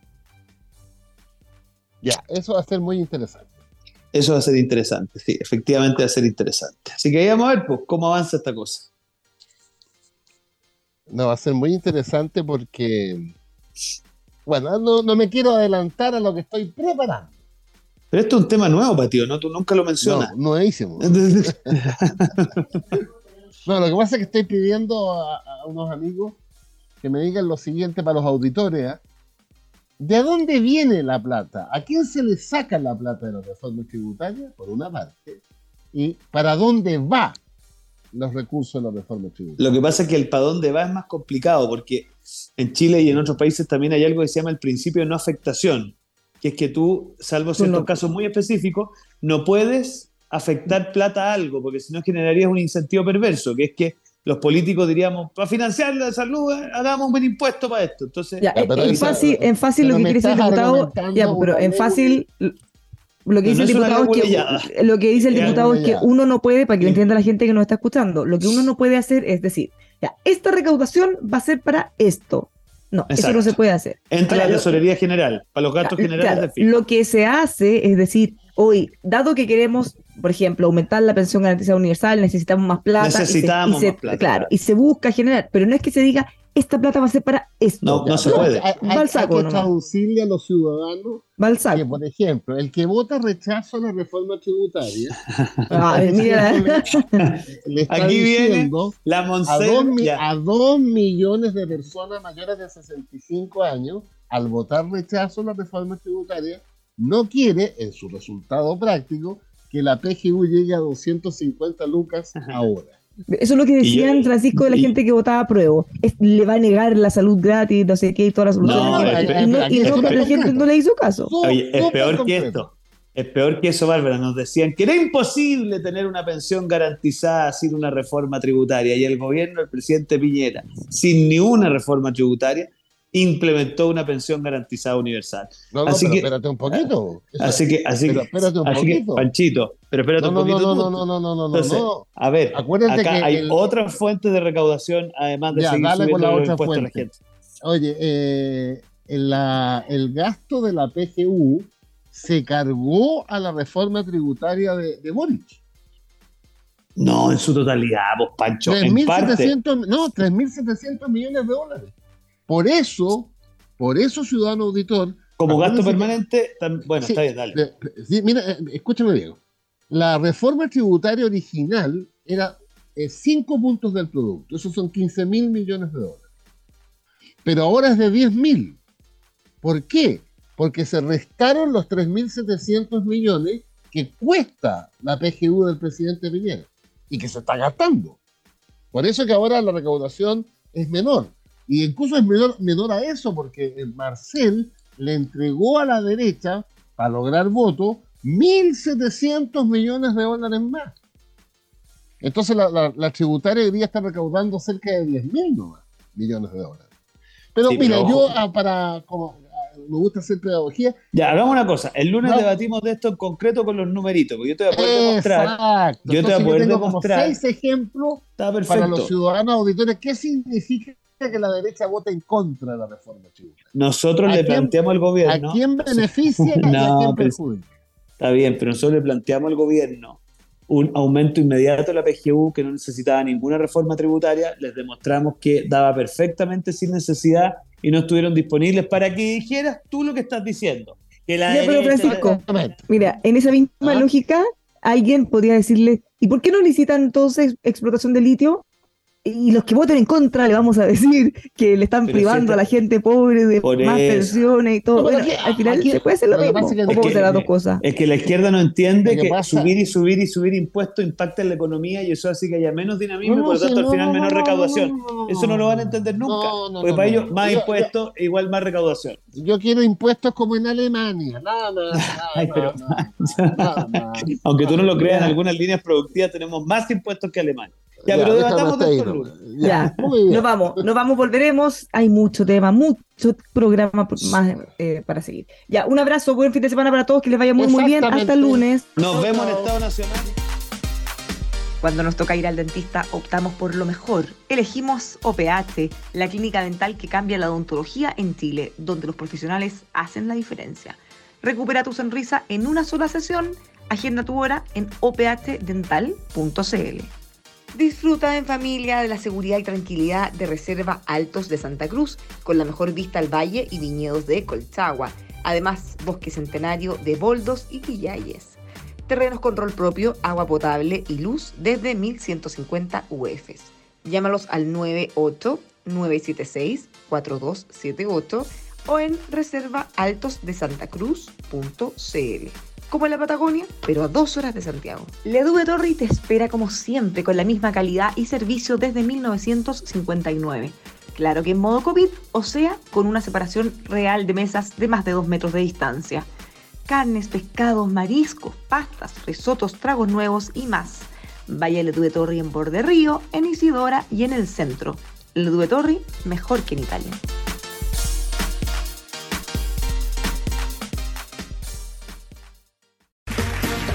Speaker 2: Ya, eso va a ser muy interesante.
Speaker 3: Eso va a ser interesante, sí, efectivamente va a ser interesante. Así que ahí vamos a ver pues, cómo avanza esta cosa.
Speaker 2: No, va a ser muy interesante porque, bueno, no, no me quiero adelantar a lo que estoy preparando.
Speaker 3: Pero esto es un tema nuevo para ti, ¿o ¿no? Tú nunca lo mencionas.
Speaker 2: No, nuevísimo. No, lo que pasa es que estoy pidiendo a, a unos amigos que me digan lo siguiente para los auditores. ¿ah? ¿De dónde viene la plata? ¿A quién se le saca la plata de la reforma tributaria? Por una parte. ¿Y para dónde va los recursos de la reforma tributaria?
Speaker 3: Lo que pasa es que el para dónde va es más complicado, porque en Chile y en otros países también hay algo que se llama el principio de no afectación, que es que tú, salvo ciertos
Speaker 1: no-
Speaker 3: casos muy específicos, no puedes afectar plata a algo, porque si no generarías un incentivo perverso, que es que los políticos diríamos, para financiar la salud, eh, hagamos un buen impuesto para esto. Entonces,
Speaker 1: Ya, en- en
Speaker 2: esa-
Speaker 1: fácil, en fácil lo que quiere decir el diputado, ya, pero en fácil lo que
Speaker 3: No,
Speaker 1: dice
Speaker 3: no
Speaker 1: el diputado es que lo que dice el diputado es que uno no puede, para que lo entienda la gente que nos está escuchando, lo que uno no puede hacer es decir, ya, esta recaudación va a ser para esto. No, eso no se puede hacer.
Speaker 3: entra la
Speaker 1: Ahora,
Speaker 3: tesorería general, para los gastos
Speaker 1: Claro,
Speaker 3: generales del fisco.
Speaker 1: Lo que se hace es decir, hoy, dado que queremos, por ejemplo, aumentar la pensión garantizada universal, necesitamos más plata. y se-
Speaker 3: Necesitamos
Speaker 1: se-
Speaker 3: plata,
Speaker 1: claro. y se busca generar, pero no es que se diga, esta plata va a ser para esto.
Speaker 3: No, no se puede.
Speaker 2: Hay, hay- que
Speaker 1: nomás.
Speaker 2: traducirle a los ciudadanos que, por ejemplo, el que vota rechazo a la reforma tributaria,
Speaker 1: mira.
Speaker 2: le está
Speaker 3: Aquí viene
Speaker 2: diciendo
Speaker 3: La
Speaker 2: a dos,
Speaker 3: Monsen,
Speaker 2: mi-
Speaker 3: ya.
Speaker 2: a dos millones de personas mayores de 65 años, al votar rechazo a la reforma tributaria, no quiere, en su resultado práctico, que la PGU llegue a 250 lucas ahora.
Speaker 1: Eso es lo que
Speaker 3: yo-
Speaker 1: decían, Francisco, de la
Speaker 3: y-
Speaker 1: gente que votaba a prueba. Es- le va a negar la salud gratis, no sé qué, y toda la solución.
Speaker 3: No,
Speaker 1: y, no- y la gente no le hizo caso.
Speaker 3: Oye, es peor que esto. Es peor que eso, Bárbara. Nos decían que era imposible tener una pensión garantizada sin una reforma tributaria. Y el gobierno del presidente Piñera, sin ni una reforma tributaria, implementó una pensión garantizada universal.
Speaker 2: No, no,
Speaker 3: Así
Speaker 2: pero
Speaker 3: que-
Speaker 2: espérate un poquito. Eso-
Speaker 3: Así que, así que,
Speaker 2: espérate un
Speaker 3: así que. Panchito, pero espérate
Speaker 2: No,
Speaker 3: un poquito.
Speaker 2: no, no, no, no, no, no, no,
Speaker 3: Entonces,
Speaker 2: no.
Speaker 3: A ver,
Speaker 2: Acuérdate
Speaker 3: acá
Speaker 2: que
Speaker 3: hay
Speaker 2: el-
Speaker 3: otras fuentes de recaudación, además de
Speaker 2: Ya,
Speaker 3: seguir
Speaker 2: dale con la otra
Speaker 3: a la
Speaker 2: fuente.
Speaker 3: gente.
Speaker 2: Oye, eh, en la- el gasto de la PGU se cargó a la reforma tributaria de, de Boric.
Speaker 3: No, en su totalidad, vos, Pancho. En parte.
Speaker 2: 3.700, no, 3.700 millones de dólares. Por eso, por eso, ciudadano auditor,
Speaker 3: Como gasto permanente, tam- bueno,
Speaker 2: Sí,
Speaker 3: está bien, dale.
Speaker 2: sí, mira, eh, escúchame bien. La reforma tributaria original era 5 puntos del producto. Esos son 15 mil millones de dólares. Pero ahora es de 10 mil. ¿Por qué? Porque se restaron los 3.700 millones que cuesta la PGU del presidente Piñera y que se está gastando. Por eso que ahora la recaudación es menor. Y incluso es menor, menor a eso, porque el Marcel le entregó a la derecha, para lograr votos, 1.700 millones de dólares más. Entonces la, la- la tributaria hoy día está recaudando cerca de 10.000 nomás millones de dólares. Pero
Speaker 3: Sí,
Speaker 2: mira,
Speaker 3: pero
Speaker 2: yo ah, para, como ah, me gusta hacer pedagogía,
Speaker 3: Ya, hagamos una cosa. El lunes
Speaker 2: No.
Speaker 3: debatimos de esto en concreto con los numeritos, porque yo te voy a poder demostrar.
Speaker 2: Exacto.
Speaker 3: yo te voy a poder
Speaker 2: tengo
Speaker 3: demostrar.
Speaker 2: como seis ejemplos para los ciudadanos auditores qué significa que la derecha vote en contra de la reforma tributaria.
Speaker 3: Nosotros
Speaker 2: ¿A
Speaker 3: le
Speaker 2: quién-
Speaker 3: planteamos al
Speaker 2: ¿A
Speaker 3: gobierno.
Speaker 2: quién beneficia y a quién perjudica?
Speaker 3: Está bien, pero nosotros le planteamos al gobierno un aumento inmediato de la PGU que no necesitaba ninguna reforma tributaria. Les demostramos que daba perfectamente sin necesidad y no estuvieron disponibles para que dijeras tú lo que estás diciendo. Que la
Speaker 1: Ya, pero Francisco. Mira, en esa misma
Speaker 2: Ah.
Speaker 1: lógica, alguien podría decirle, ¿y por qué no licitan entonces explotación de litio?
Speaker 5: Y los que voten en contra le vamos a decir que le están
Speaker 3: Pero
Speaker 5: privando
Speaker 3: si
Speaker 5: a la gente pobre de
Speaker 3: Por
Speaker 5: más
Speaker 3: eso.
Speaker 5: pensiones y todo. Bueno,
Speaker 2: aquí-
Speaker 5: al final
Speaker 2: aquí-
Speaker 5: se puede hacer lo mismo.
Speaker 2: pasa es que-
Speaker 5: ¿O puedo
Speaker 3: que-
Speaker 5: las dos cosas?
Speaker 3: Es que la izquierda no entiende
Speaker 2: que pasa-
Speaker 3: subir y subir y subir impuestos impacta en la economía y eso hace que haya menos dinamismo y por lo tanto al final
Speaker 2: no,
Speaker 3: recaudación.
Speaker 2: no, no, no,
Speaker 3: Eso no lo van a entender nunca.
Speaker 2: No, no,
Speaker 3: porque
Speaker 2: no,
Speaker 3: para
Speaker 2: no.
Speaker 3: ellos más
Speaker 2: Yo-
Speaker 3: impuestos igual más recaudación.
Speaker 2: Yo quiero impuestos como en Alemania, nada más.
Speaker 3: Aunque tú no lo creas, en algunas líneas productivas tenemos más impuestos que Alemania. Ya,
Speaker 2: Ya,
Speaker 3: pero debatamos de
Speaker 2: ahí
Speaker 3: esto,
Speaker 2: nomás.
Speaker 3: Luis.
Speaker 5: Ya. Nos vamos, nos vamos, volveremos. Hay mucho tema, mucho programa más eh, para seguir. Ya, un abrazo, buen fin de semana para todos, que les vaya muy, muy bien. Hasta el lunes.
Speaker 3: Nos vemos en Estado Nacional.
Speaker 1: Cuando nos toca ir al dentista, optamos por lo mejor. Elegimos OPH, la clínica dental que cambia la odontología en Chile, donde los profesionales hacen la diferencia. Recupera tu sonrisa en una sola sesión. Agenda tu hora en ophdental.cl. Disfruta en familia de la seguridad y tranquilidad de Reserva Altos de Santa Cruz, con la mejor vista al valle y viñedos de Colchagua. Además, bosque centenario de boldos y quillayes. Terrenos con rol propio, agua potable y luz desde 1150 UFs. Llámalos al 98-976-4278 o en reservaaltosdesantacruz.cl. Como en la Patagonia, pero a dos horas de Santiago. Ledue Torri te espera como siempre con la misma calidad y servicio desde 1959. Claro que en modo COVID, o sea, con una separación real de mesas de más de dos metros de distancia carnes, pescados, mariscos, pastas, risotos, tragos nuevos y más. Vaya a Ledue Torri en Borde Río, en Isidora y en el centro. Ledue Torri, mejor que en Italia.